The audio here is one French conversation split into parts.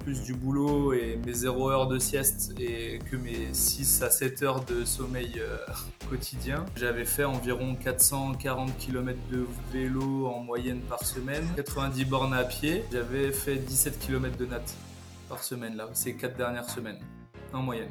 plus du boulot et mes 0 heures de sieste et que mes 6 à 7 heures de sommeil euh, quotidien, j'avais fait environ 440 km de vélo en moyenne par semaine, 90 bornes à pied. J'avais fait 17 km de natte par semaine là, ces 4 dernières semaines en moyenne.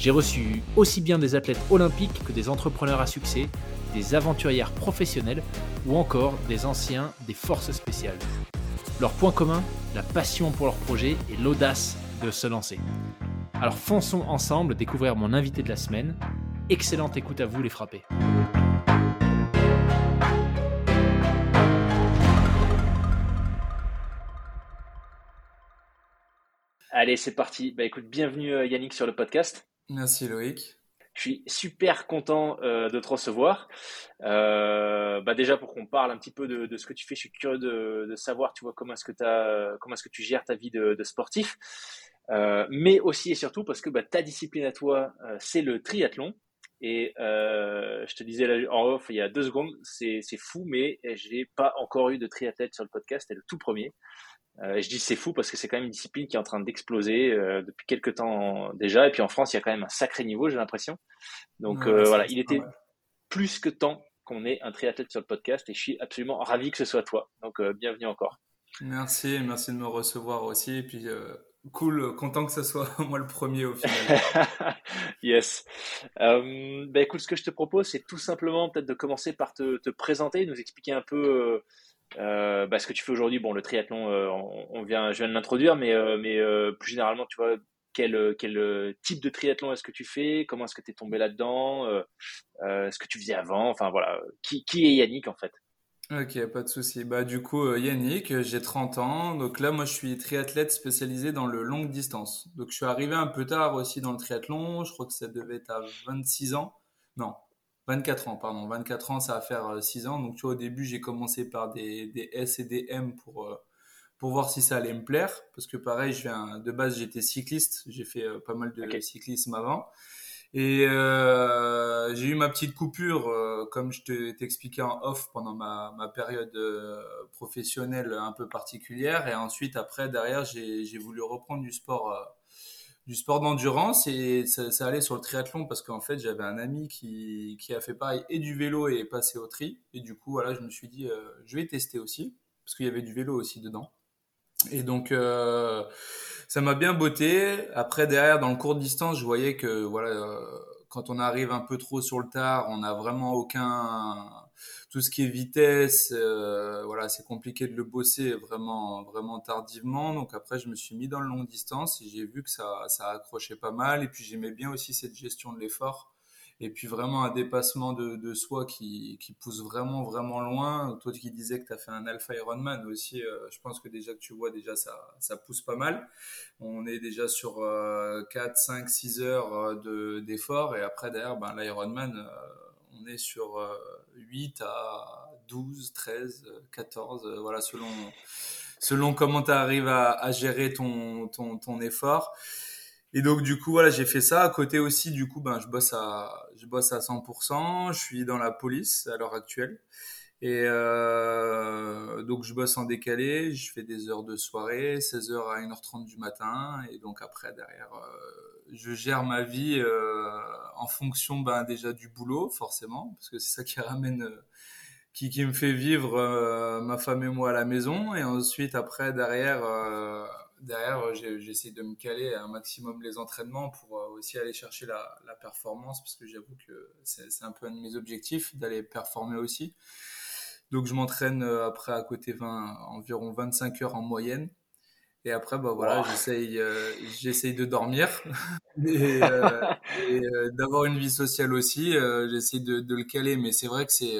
J'ai reçu aussi bien des athlètes olympiques que des entrepreneurs à succès, des aventurières professionnelles ou encore des anciens des forces spéciales. Leur point commun, la passion pour leur projet et l'audace de se lancer. Alors fonçons ensemble découvrir mon invité de la semaine. Excellente écoute à vous les frappés. Allez, c'est parti. Bah écoute, bienvenue euh, Yannick sur le podcast. Merci Loïc. Je suis super content euh, de te recevoir. Euh, bah déjà pour qu'on parle un petit peu de, ce que tu fais, je suis curieux de, savoir, tu vois, comment est-ce que tu gères ta vie de, sportif, euh, mais aussi et surtout parce que bah, ta discipline à toi, c'est le triathlon. Et je te disais en off il y a deux secondes, c'est fou, mais j'ai pas encore eu de triathlète sur le podcast, c'est le tout premier. Euh, je dis c'est fou parce que c'est quand même une discipline qui est en train d'exploser euh, depuis quelques temps déjà. Et puis en France, il y a quand même un sacré niveau, j'ai l'impression. Donc euh, voilà, il était plus que temps qu'on ait un triathlète sur le podcast et je suis absolument ravi que ce soit toi. Donc bienvenue encore. Merci, merci de me recevoir aussi. Et puis cool, content que ce soit moi le premier au final. yes. bah écoute, ce que je te propose, c'est tout simplement peut-être de commencer par te, te, présenter, nous expliquer un peu euh, bah, ce que tu fais aujourd'hui, bon, le triathlon, euh, on, vient, je viens de l'introduire, mais, euh, mais plus généralement, tu vois, quel, quel type de triathlon est-ce que tu fais? Comment est-ce que tu es tombé là-dedans? Ce que tu faisais avant? Enfin voilà, qui, qui est Yannick en fait? Ok, pas de souci. Bah du coup, Yannick, j'ai 30 ans. Donc là, moi, je suis triathlète spécialisé dans le longue distance. Donc je suis arrivé un peu tard aussi dans le triathlon. Je crois que ça devait être à 26 ans. Non, 24 ans, pardon. 24 ans, ça va faire 6 euh, ans. Donc, tu vois, au début, j'ai commencé par des, des, S et des M pour, euh, pour voir si ça allait me plaire. Parce que, pareil, je viens, de base, j'étais cycliste. J'ai fait euh, pas mal de cyclisme avant. Et euh, j'ai eu ma petite coupure, comme je t'expliquais en off, pendant ma, ma période professionnelle un peu particulière. Et ensuite, après, derrière, j'ai voulu reprendre du sport du sport d'endurance et ça, allait sur le triathlon parce qu'en fait j'avais un ami qui, qui, a fait pareil et du vélo et est passé au tri. Et du coup voilà je me suis dit euh, je vais tester aussi parce qu'il y avait du vélo aussi dedans. Et donc euh, ça m'a bien botté. Après derrière dans le court distance je voyais que voilà euh, quand on arrive un peu trop sur le tard on n'a vraiment aucun tout ce qui est vitesse, euh, voilà, c'est compliqué de le bosser vraiment, vraiment tardivement. Donc après, je me suis mis dans le long distance et j'ai vu que ça, ça accrochait pas mal. Et puis j'aimais bien aussi cette gestion de l'effort. Et puis vraiment un dépassement de, de soi qui, qui, pousse vraiment, vraiment loin. Toi qui disais que tu as fait un Alpha Ironman aussi, euh, je pense que déjà que tu vois, déjà ça, ça pousse pas mal. On est déjà sur 4, 5, 6 heures euh, d'effort. et après, derrière, ben, l'Ironman, euh, on est sur 8 euh, à 12, 13, 14, voilà, selon, selon comment tu arrives à, gérer ton, effort. Et donc, du coup, j'ai fait ça. À côté aussi, du coup, ben, je bosse à, je bosse à 100%. Je suis dans la police à l'heure actuelle. Et euh, donc je bosse en décalé, je fais des heures de soirée, 16h à 1h30 du matin, et donc après derrière, euh, je gère ma vie euh, en fonction ben, déjà du boulot forcément, parce que c'est ça qui ramène, euh, qui, qui me fait vivre euh, ma femme et moi à la maison, et ensuite après derrière, derrière j'essaie de me caler un maximum les entraînements pour aussi aller chercher la, la performance, parce que j'avoue que c'est un peu un de mes objectifs d'aller performer aussi. Donc je m'entraîne après à côté 20, environ 25 heures en moyenne. Et après, bah voilà, j'essaye, euh, j'essaye de dormir et, euh, et euh, d'avoir une vie sociale aussi. j'essaye de, de, le caler, mais c'est vrai que c'est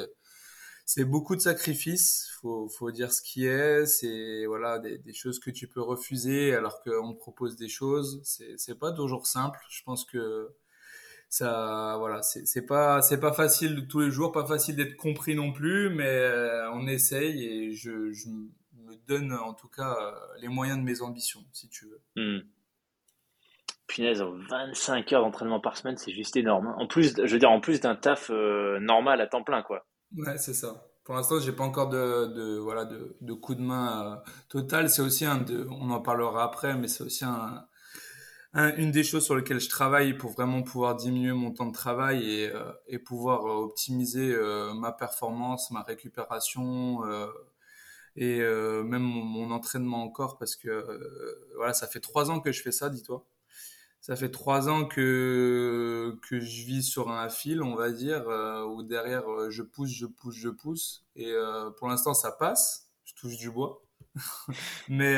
c'est beaucoup de sacrifices. Faut faut dire ce qui est. C'est voilà des, des, choses que tu peux refuser alors qu'on te propose des choses. C'est c'est pas toujours simple. Je pense que ça voilà c'est c'est pas c'est pas facile tous les jours, pas facile d'être compris non plus, mais on essaye et je, je donne en tout cas euh, les moyens de mes ambitions, si tu veux. Hmm. Punaise, 25 heures d'entraînement par semaine, c'est juste énorme. Hein. En plus, je veux dire, en plus d'un taf euh, normal à temps plein, quoi. Ouais, c'est ça. Pour l'instant, j'ai pas encore de, voilà de, de, coup de main euh, total. C'est aussi un de, on en parlera après, mais c'est aussi un, une des choses sur lesquelles je travaille pour vraiment pouvoir diminuer mon temps de travail et, et pouvoir optimiser ma performance, ma récupération, et euh, même mon, entraînement encore parce que euh, voilà ça fait trois ans que je fais ça dis-toi. Ça fait trois ans que que je vis sur un fil on va dire euh, où derrière je pousse je pousse je pousse. Et pour l'instant ça passe. Je touche du bois. Mais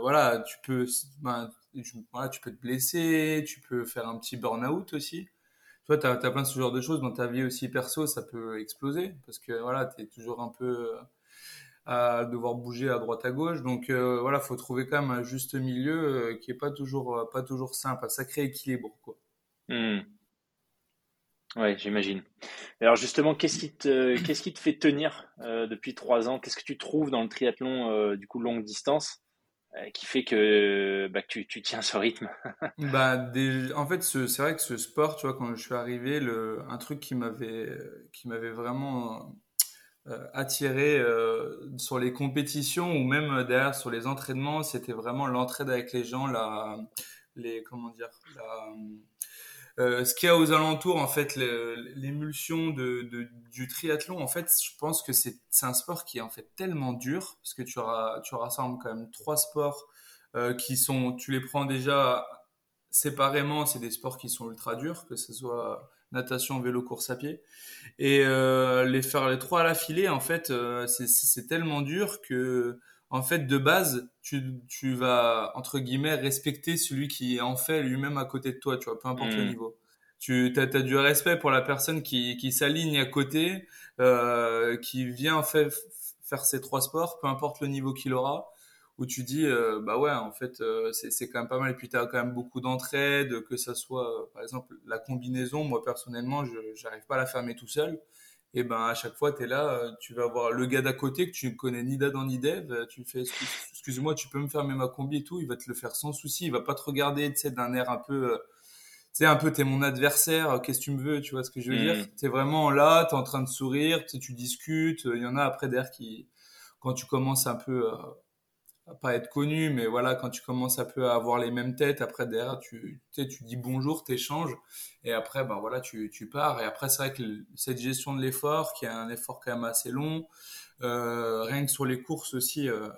voilà tu peux ben, voilà, tu peux te blesser tu peux faire un petit burn-out aussi. Toi, tu as, as, plein de ce genre de choses dans ta vie aussi perso, ça peut exploser. Parce que voilà, tu es toujours un peu à devoir bouger à droite à gauche. Donc euh, voilà, faut trouver quand même un juste milieu euh, qui est pas toujours euh, pas toujours simple, un sacré équilibre quoi. Hmm. Ouais, j'imagine. Alors justement, qu'est-ce qui te qu'est-ce qui te fait tenir depuis trois ans? Qu'est-ce que tu trouves dans le triathlon du coup longue distance qui fait que, bah, tu, tu, tiens ce rythme? Bah, En fait, c'est vrai que ce sport, tu vois, quand je suis arrivé, le, un truc qui m'avait qui m'avait vraiment euh, attiré euh, sur les compétitions ou même euh, derrière sur les entraînements, c'était vraiment l'entraide avec les gens, la, les comment dire, ce qu'il y a aux alentours, en fait, l'émulsion de, du triathlon, en fait, je pense que c'est un sport qui est en fait tellement dur, parce que tu, auras, tu rassembles quand même trois sports qui sont, tu les prends déjà séparément, c'est des sports qui sont ultra durs, que ce soit natation, vélo, course à pied. Et euh, les faire les trois à la filée, en fait, euh, c'est tellement dur que, en fait, de base, tu, tu vas, entre guillemets, respecter celui qui en fait lui-même à côté de toi, tu vois, peu importe le mmh. niveau. Tu as, as, du respect pour la personne qui, qui s'aligne à côté, euh, qui vient fait, faire ces trois sports, peu importe le niveau qu'il aura où tu dis euh, bah ouais en fait euh, c'est quand même pas mal. Et puis tu as quand même beaucoup d'entraide que ça soit euh, par exemple la combinaison. Moi personnellement je j'arrive pas à la fermer tout seul. Et ben à chaque fois tu es là tu vas voir le gars d'à côté que tu ne connais ni d'Adam ni d'Eve tu fais excuse-moi tu peux me fermer ma combi et tout. Il va te le faire sans souci. Il va pas te regarder tu sais d'un air un peu tu sais un peu t'es mon adversaire qu'est-ce que tu me veux tu vois ce que je veux dire? Mmh. tu es vraiment là tu es en train de sourire tu discutes. Il y en a après derrière qui quand tu commences un peu pas être connu, mais voilà, quand tu commences un peu à avoir les mêmes têtes, après derrière, tu, tu, tu dis bonjour, t'échanges, et après, ben voilà, tu, tu pars. Et après, c'est vrai que cette gestion de l'effort, qui est un effort quand même assez long, euh, rien que sur les courses aussi, euh,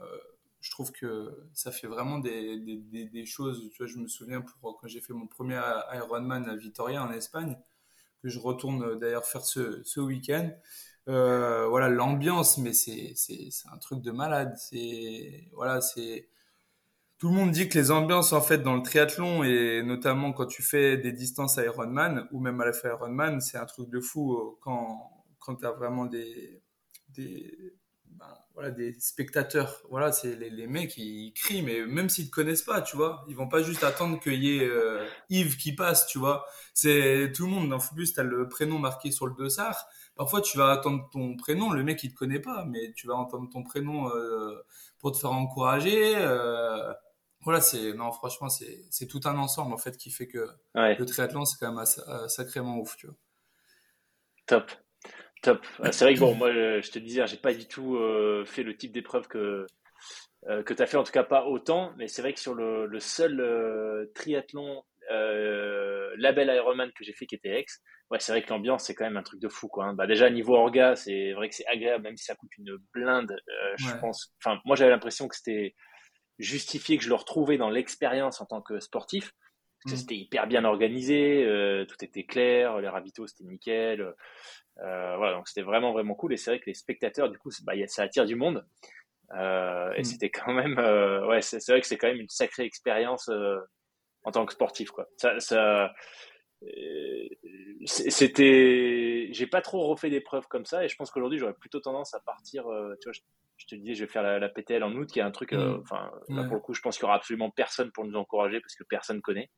je trouve que ça fait vraiment des, choses. Tu vois, je me souviens pour, quand j'ai fait mon premier Ironman à Vitoria en Espagne, que je retourne d'ailleurs faire ce, ce week-end. Euh, voilà l'ambiance mais c'est c'est un truc de malade. C'est voilà c'est tout le monde dit que les ambiances en fait dans le triathlon et notamment quand tu fais des distances Ironman ou même à la fin Ironman c'est un truc de fou euh, quand quand tu as vraiment des des ben, voilà des spectateurs. Voilà c'est les, les mecs ils crient mais même s'ils te connaissent pas tu vois. Ils vont pas juste attendre qu'il y ait euh, Yves qui passe tu vois. C'est tout le monde en plus tu as le prénom marqué sur le dossard Parfois, tu vas attendre ton prénom, le mec il te connaît pas, mais tu vas entendre ton prénom euh, pour te faire encourager. Euh, voilà, c'est non, franchement, c'est c'est tout un ensemble en fait qui fait que le triathlon c'est quand même euh, sacrément ouf, tu vois. Top, top. C'est vrai que bon, moi, je te disais, j'ai pas du tout fait le type d'épreuve que que tu as fait, en tout cas pas autant, mais c'est vrai que sur le, le seul triathlon label Ironman que j'ai fait qui était ex, ouais, c'est vrai que l'ambiance, c'est quand même un truc de fou, quoi. Hein. Bah, déjà, niveau orga, c'est vrai que c'est agréable, même si ça coûte une blinde, euh, je pense. Enfin, moi, j'avais l'impression que c'était justifié que je le retrouvais dans l'expérience en tant que sportif. Parce que mmh. c'était hyper bien organisé, euh, tout était clair, les ravitaux, c'était nickel. Euh, voilà, donc c'était vraiment, vraiment cool. Et c'est vrai que les spectateurs, du coup, bah, ça attire du monde. et hmm. c'était quand même, ouais, c'est vrai que c'est quand même une sacrée expérience en tant que sportif, quoi. Ça, ça c'était, j'ai pas trop refait d'épreuves comme ça, et je pense qu'aujourd'hui j'aurais plutôt tendance à partir, tu vois, je te disais, je vais faire la, PTL en août, qui est un truc, euh, mm. enfin, là pour le coup, je pense qu'il y aura absolument personne pour nous encourager parce que personne connaît.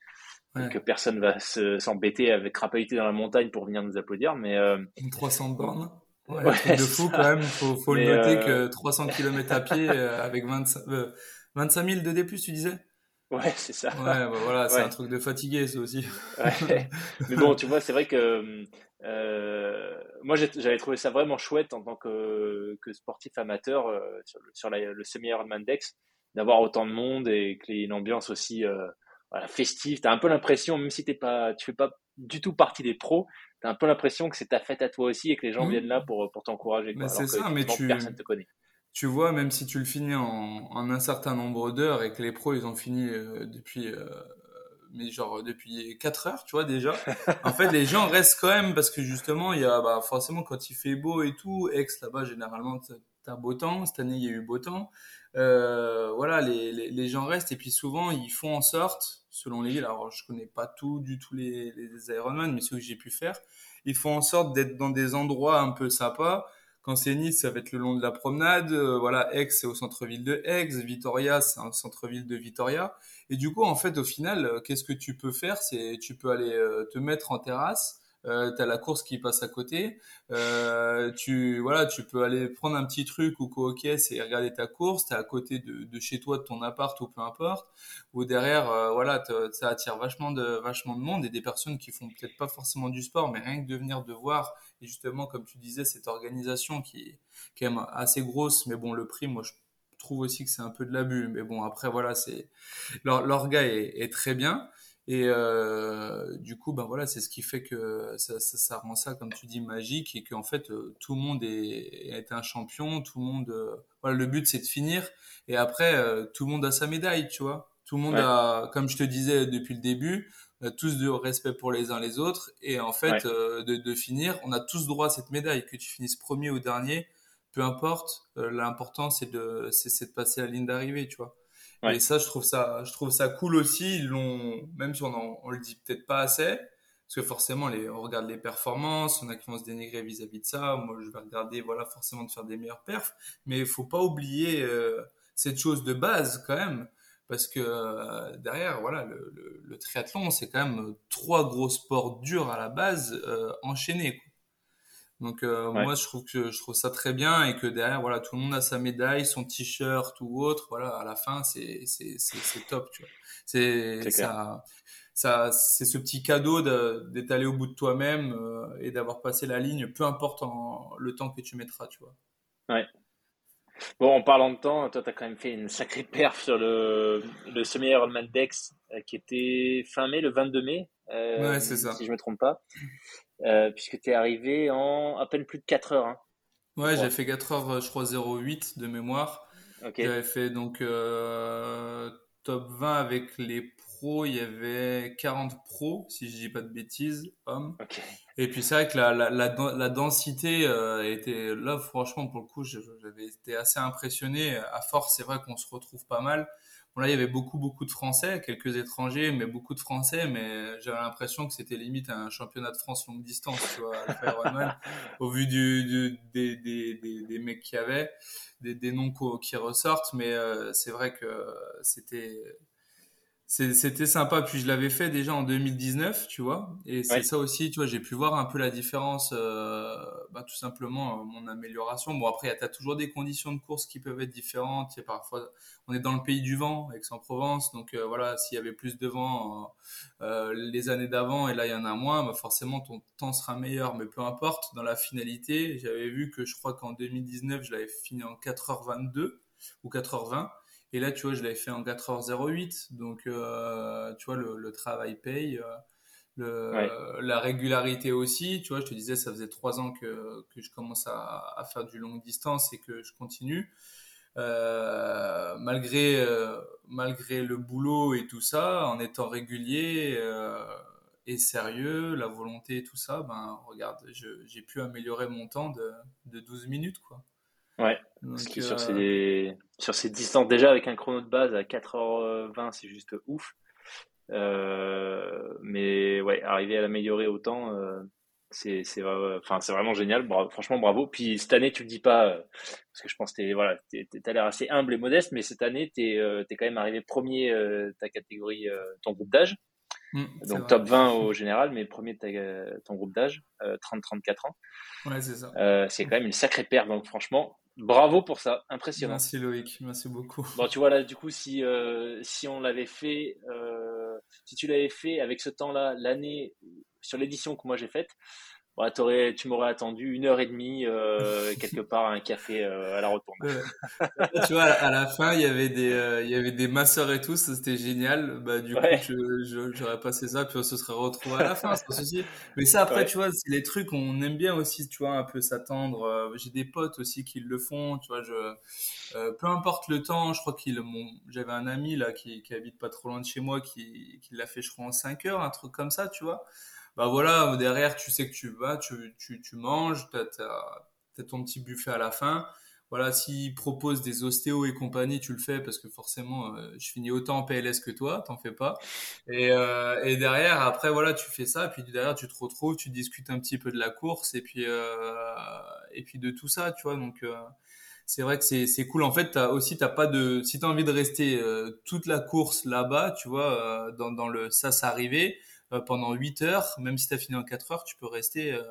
Que personne va s'embêter avec crapahuter dans la montagne pour venir nous applaudir. Mais, euh... 300 bornes. Ouais, de fou quand même. Faut, faut le noter euh, que 300 km à pied euh, avec 25, 25 000 de D+, tu disais? Ouais, c'est ça. Ouais, bah voilà, c'est un truc de fatigué, ça aussi. Mais bon, tu vois, c'est vrai que euh, moi, j'avais trouvé ça vraiment chouette en tant que, que sportif amateur euh, sur, le, semi-Ironman Dex, d'avoir autant de monde et que une ambiance aussi euh, voilà, festive. Tu as un peu l'impression, même si t'es pas, tu fais pas du tout partie des pros, tu as un peu l'impression que c'est ta fête à toi aussi et que les gens mmh. viennent là pour, pour t'encourager. Mais c'est ça, mais tu... personne te connaît tu vois, même si tu le finis en, en un certain nombre d'heures et que les pros, ils ont fini euh, depuis, euh, mais genre depuis 4 heures, tu vois, déjà. en fait, les gens restent quand même parce que justement, il y a, bah, forcément, quand il fait beau et tout, Aix, là-bas, généralement, t'as beau temps. Cette année, il y a eu beau temps. Euh, voilà, les, les, les, gens restent et puis souvent, ils font en sorte, selon les villes, alors je connais pas tout du tout les, les Ironman, mais ce que j'ai pu faire, ils font en sorte d'être dans des endroits un peu sympas quand c'est Nice, ça va être le long de la promenade. Euh, voilà, Aix, c'est au centre-ville de Aix. Vitoria, c'est un centre-ville de Vitoria. Et du coup, en fait, au final, euh, qu'est-ce que tu peux faire? C'est tu peux aller euh, te mettre en terrasse euh, tu as la course qui passe à côté, euh, tu voilà, tu peux aller prendre un petit truc ou co et regarder ta course, tu es à côté de, chez toi, de ton appart ou peu importe, ou derrière, voilà, ça attire vachement de, vachement de monde et des personnes qui font peut-être pas forcément du sport, mais rien que de venir de voir, et justement, comme tu disais, cette organisation qui est quand même assez grosse, mais bon, le prix, moi, je trouve aussi que c'est un peu de l'abus, mais bon, après, voilà, c'est, l'orga est, est très bien. Et euh, du coup, ben voilà, c'est ce qui fait que ça, ça, ça, rend ça, comme tu dis, magique et qu'en fait, euh, tout le monde est, est, un champion. Tout le monde, euh, voilà, le but c'est de finir. Et après, tout le monde a sa médaille, tu vois. Tout le monde a, comme je te disais depuis le début, on a tous du respect pour les uns les autres. Et en fait, de, de, finir, on a tous droit à cette médaille. Que tu finisses premier ou dernier, peu importe. L'important c'est de, c'est de passer la ligne d'arrivée, tu vois. Et ça, je trouve ça, je trouve ça cool aussi. Ils l'ont, même si on, on le dit peut-être pas assez, parce que forcément, les, on regarde les performances, on a qui vont se dénigrer vis-à-vis de ça. Moi, je vais regarder, voilà, forcément de faire des meilleurs perfs. Mais il faut pas oublier euh, cette chose de base quand même, parce que euh, derrière, voilà, le, le, le triathlon, c'est quand même trois gros sports durs à la base euh, enchaînés. Quoi. Donc euh, moi je trouve que je trouve ça très bien et que derrière voilà tout le monde a sa médaille, son t-shirt ou autre, voilà à la fin c'est c'est c'est top tu vois. C'est ça ça c'est ce petit cadeau d'être allé au bout de toi-même euh, et d'avoir passé la ligne peu importe en, le temps que tu mettras, tu vois. Ouais. Bon, en parlant de temps, toi, tu as quand même fait une sacrée perf sur le, le semi-Ironman Dex euh, qui était fin mai, le 22 mai. Euh, ouais, c'est ça. Si je me trompe pas. Euh, puisque tu es arrivé en à peine plus de 4 heures. Hein. Ouais, j'ai fait 4 heures, je crois, 08 de mémoire. Okay. J'avais fait donc top 20 avec les Il y avait 40 pros, si je dis pas de bêtises, hommes. Okay. Et puis c'est vrai que la, la, la, la densité euh, était là, franchement, pour le coup, j'avais été assez impressionné. À force, c'est vrai qu'on se retrouve pas mal. Bon, là, il y avait beaucoup, beaucoup de Français, quelques étrangers, mais beaucoup de Français. Mais j'avais l'impression que c'était limite un championnat de France longue distance, tu vois, au vu du, du des, des, des, des, mecs qu'il y avait, des, des noms qui ressortent. Mais euh, c'est vrai que c'était c'était sympa. Puis je l'avais fait déjà en 2019, tu vois. Et c'est ça aussi, tu vois, j'ai pu voir un peu la différence, euh, bah, tout simplement, euh, mon amélioration. Bon, après, tu as toujours des conditions de course qui peuvent être différentes. Et parfois, on est dans le pays du vent, Aix-en-Provence. Donc euh, voilà, s'il y avait plus de vent les années d'avant et là, il y en a moins, bah, forcément, ton temps sera meilleur. Mais peu importe, dans la finalité, j'avais vu que je crois qu'en 2019, je l'avais fini en 4h22 ou 4h20. Et là, tu vois, je l'avais fait en 4h08. Donc, euh, tu vois, le, le travail paye. Euh, La régularité aussi. Tu vois, je te disais, ça faisait trois ans que, que je commence à, à, faire du longue distance et que je continue. Euh, malgré, euh, malgré le boulot et tout ça, en étant régulier euh, et sérieux, la volonté et tout ça, ben regarde, j'ai pu améliorer mon temps de, de 12 minutes, quoi. Ouais. Parce que sur, ces, sur ces distances, déjà avec un chrono de base à 4h20, c'est juste ouf. mais ouais, arriver à l'améliorer autant, c'est c'est enfin c'est vraiment génial. Franchement bravo. Puis cette année tu le dis pas euh, parce que je pense que t'es voilà t'as l'air assez humble et modeste mais cette année t'es euh, es quand même arrivé premier euh, ta catégorie ton groupe d'âge. Mmh, donc top 20 au général mais premier de ton groupe d'âge 30 34 ans. Ouais c'est ça. C'est quand même une sacrée paire donc franchement bravo pour ça impressionnant. Merci Loïc. Merci beaucoup. Bon tu vois là du coup si si on l'avait fait si tu l'avais fait avec ce temps là l'année sur l'édition que moi j'ai faite, bah, tu m'aurais attendu une heure et demie euh, quelque part à un café euh, à la retourne. tu vois, à la fin, il y avait des, euh, il y avait des masseurs et tout, c'était génial. Bah, du coup, j'aurais passé ça, puis on se serait retrouvé à la fin, pas souci. Mais ça, après, tu vois, c'est les trucs, on aime bien aussi, tu vois, un peu s'attendre. J'ai des potes aussi qui le font, tu vois, je, peu importe le temps, je crois qu'il, j'avais un ami là qui, qui habite pas trop loin de chez moi qui, qui l'a fait, je crois, en 5 heures, un truc comme ça, tu vois bah voilà, derrière, tu sais que tu vas, tu, tu, tu manges, tu as, ton petit buffet à la fin. Voilà, s'ils proposent des ostéos et compagnie, tu le fais parce que forcément, euh, je finis autant en PLS que toi, t'en fais pas. Et, euh, et derrière, après, voilà, tu fais ça, puis derrière, tu te retrouves, tu discutes un petit peu de la course et puis, euh, et puis de tout ça, tu vois. Donc, euh, c'est vrai que c'est, cool. En fait, t'as aussi, t'as pas de, si t'as envie de rester euh, toute la course là-bas, tu vois, dans, dans le ça, ça arrivé pendant 8 heures, même si tu as fini en 4 heures, tu peux rester euh,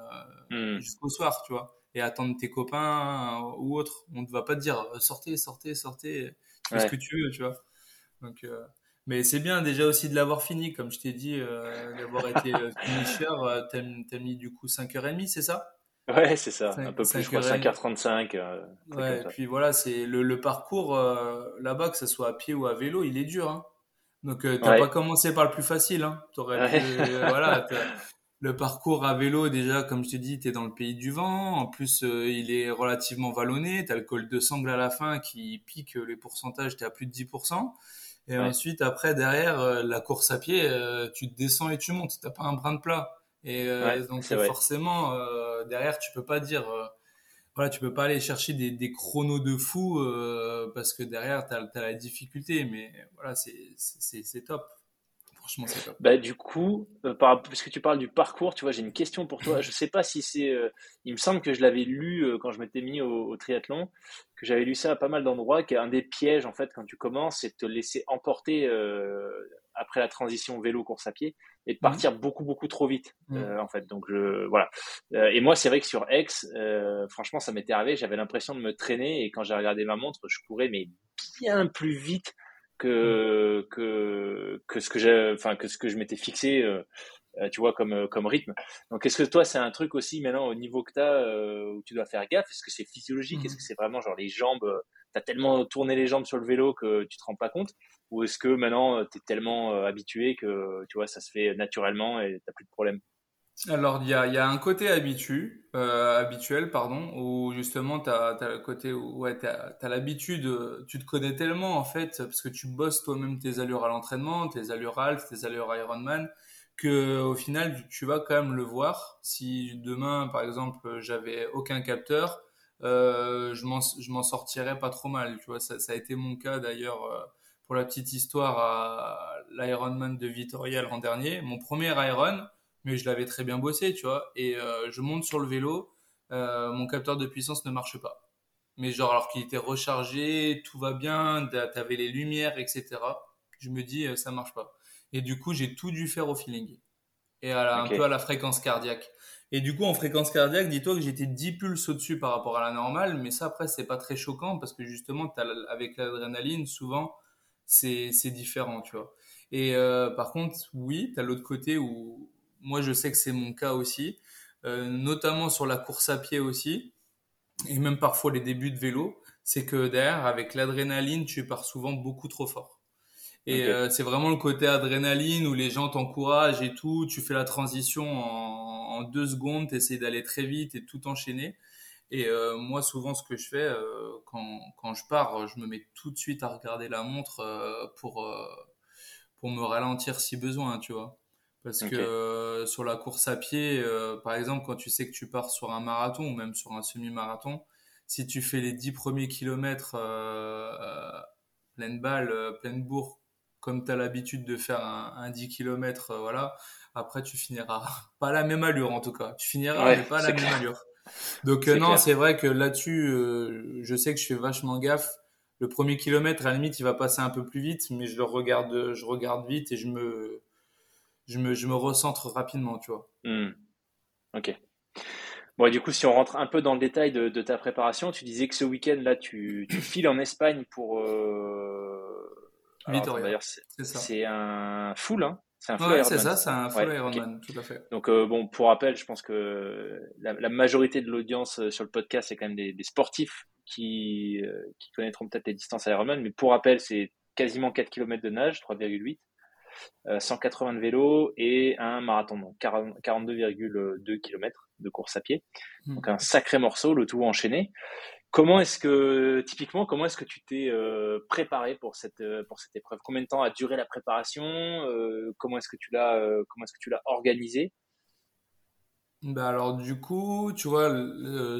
hmm. jusqu'au soir, tu vois, et attendre tes copains euh, ou autres. On ne va pas te dire sortez, sortez, sortez, fais ce que tu veux, tu vois. Donc, mais c'est bien déjà aussi de l'avoir fini, comme je t'ai dit, d'avoir été finisher. T'as, as mis du coup 5h30, c'est ça? Ouais, c'est ça, un peu plus, je crois 5h35. ouais, et puis voilà, c'est le, le parcours là-bas, que ce soit à pied ou à vélo, il est dur. Hein. Donc, tu euh, t'as pas commencé par le plus facile. Hein. Aurais euh, voilà, le parcours à vélo, déjà, comme je te dis, tu es dans le pays du vent. En plus, euh, il est relativement vallonné. Tu as le col de sangle à la fin qui pique les pourcentages, tu à plus de 10%. Et ensuite, après, derrière, la course à pied, tu descends et tu montes. T'as pas un brin de plat. Et donc, forcément, derrière, tu peux pas dire voilà, tu peux pas aller chercher des, des chronos de fou euh, parce que derrière, tu as, la difficulté. Mais voilà, c'est top. Franchement, c'est top. Bah, du coup, euh, par, puisque tu parles du parcours, tu vois, j'ai une question pour toi. Je sais pas si c'est. Euh, il me semble que je l'avais lu euh, quand je m'étais mis au, au, triathlon, que j'avais lu ça à pas mal d'endroits, qu'un des pièges, en fait, quand tu commences, c'est de te laisser emporter après la transition vélo-course à pied et de mhm. partir beaucoup beaucoup trop vite mhm. euh, en fait donc je voilà euh, et moi c'est vrai que sur X euh, franchement ça m'était arrivé j'avais l'impression de me traîner et quand j'ai regardé ma montre je courais mais bien plus vite que mhm. que que ce que j'ai enfin que ce que je m'étais fixé tu vois comme comme rythme donc est-ce que toi c'est un truc aussi maintenant au niveau que tu as où tu dois faire gaffe? Est-ce que c'est physiologique? Est-ce que c'est vraiment genre les jambes tu as tellement tourné les jambes sur le vélo que tu te rends pas compte ou est-ce que maintenant, euh, tu es tellement euh, habitué que tu vois, ça se fait naturellement et tu plus de problème? Alors, il y a, un côté habitu, euh, habituel, pardon, où justement, tu as, le côté ouais, l'habitude, tu te connais tellement, en fait, parce que tu bosses toi-même tes allures à l'entraînement, tes allures half, tes allures Ironman, que au final, tu vas quand même le voir. Si demain, par exemple, j'avais aucun capteur, euh, je m'en sortirais pas trop mal. Tu vois, ça, ça a été mon cas d'ailleurs pour la petite histoire, à l'Ironman de Vitoria l'an dernier, mon premier Iron, mais je l'avais très bien bossé, tu vois, et euh, je monte sur le vélo, euh, mon capteur de puissance ne marche pas. Mais genre, alors qu'il était rechargé, tout va bien, t'avais les lumières, etc. Je me dis, euh, ça marche pas. Et du coup, j'ai tout dû faire au feeling. Et à un peu à la fréquence cardiaque. Et du coup, en fréquence cardiaque, dis-toi que j'étais 10 pulses au-dessus par rapport à la normale, mais ça, après, c'est pas très choquant parce que justement, avec l'adrénaline, souvent, c'est différent, tu vois. Et euh, par contre, oui, tu as l'autre côté où moi je sais que c'est mon cas aussi, euh, notamment sur la course à pied aussi, et même parfois les débuts de vélo, c'est que derrière, avec l'adrénaline, tu pars souvent beaucoup trop fort. Et euh, c'est vraiment le côté adrénaline où les gens t'encouragent et tout, tu fais la transition en, en deux secondes, tu d'aller très vite et tout enchaîner. Et euh, moi, souvent, ce que je fais euh, quand, quand, je pars, je me mets tout de suite à regarder la montre pour, pour me ralentir si besoin, tu vois. Parce que sur la course à pied, par exemple, quand tu sais que tu pars sur un marathon ou même sur un semi-marathon, si tu fais les 10 premiers kilomètres pleine balle, pleine bourre, comme tu as l'habitude de faire un, 10 km, voilà, après tu finiras pas la même allure en tout cas. Tu finiras mais pas la même allure. Donc non, c'est vrai que là-dessus, je sais que je fais vachement gaffe le premier kilomètre, à la limite, il va passer un peu plus vite, mais je le regarde, je regarde vite et je me, je me, je me recentre rapidement, tu vois. Hmm. Ok. Bon, du coup, si on rentre un peu dans le détail de, ta préparation, tu disais que ce week-end, là, tu, tu, files en Espagne pour. Euh... D'ailleurs, c'est un full, hein c'est un full ouais, c'est ça, c'est un full Ironman, tout à fait. Donc, euh, bon, pour rappel, je pense que la, la majorité de l'audience euh, sur le podcast, c'est quand même des, des sportifs qui, euh, qui connaîtront peut-être les distances Ironman, mais pour rappel, c'est quasiment 4 km de nage, 3,8, 180 de vélo et un marathon, donc 42,2 km de course à pied. Hmm. Donc un sacré morceau, le tout enchaîné. Comment est-ce que, typiquement, comment est-ce que tu t'es euh, préparé pour cette, euh, pour cette épreuve? Combien de temps a duré la préparation? Comment est-ce que tu l'as, comment est-ce que tu l'as organisé? Bah alors du coup, tu vois,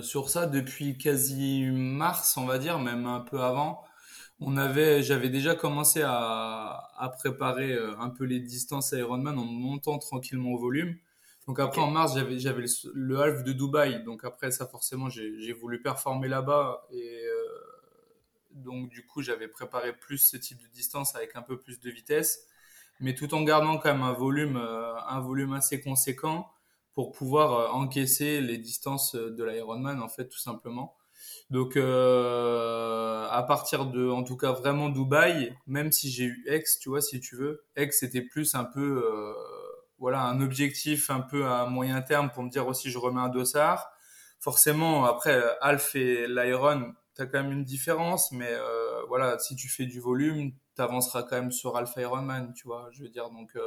sur ça, depuis quasi mars, on va dire, même un peu avant, j'avais déjà commencé à, à préparer euh, un peu les distances Ironman en montant tranquillement au volume. Donc après en mars, j'avais j'avais le, le, half de Dubaï. Donc après ça, forcément, j'ai voulu performer là-bas et euh, donc du coup, j'avais préparé plus ce type de distance avec un peu plus de vitesse, mais tout en gardant quand même un volume, euh, un volume assez conséquent pour pouvoir euh, encaisser les distances euh, de l'Ironman en fait tout simplement. Donc euh, à partir de en tout cas vraiment Dubaï, même si j'ai eu Aix, tu vois si tu veux, Aix c'était plus un peu euh, voilà un objectif un peu à moyen terme pour me dire aussi je remets un dossard. Forcément après Alf et l'Iron, tu as quand même une différence mais euh, voilà, si tu fais du volume, tu avanceras quand même sur Alpha Ironman, tu vois, je veux dire donc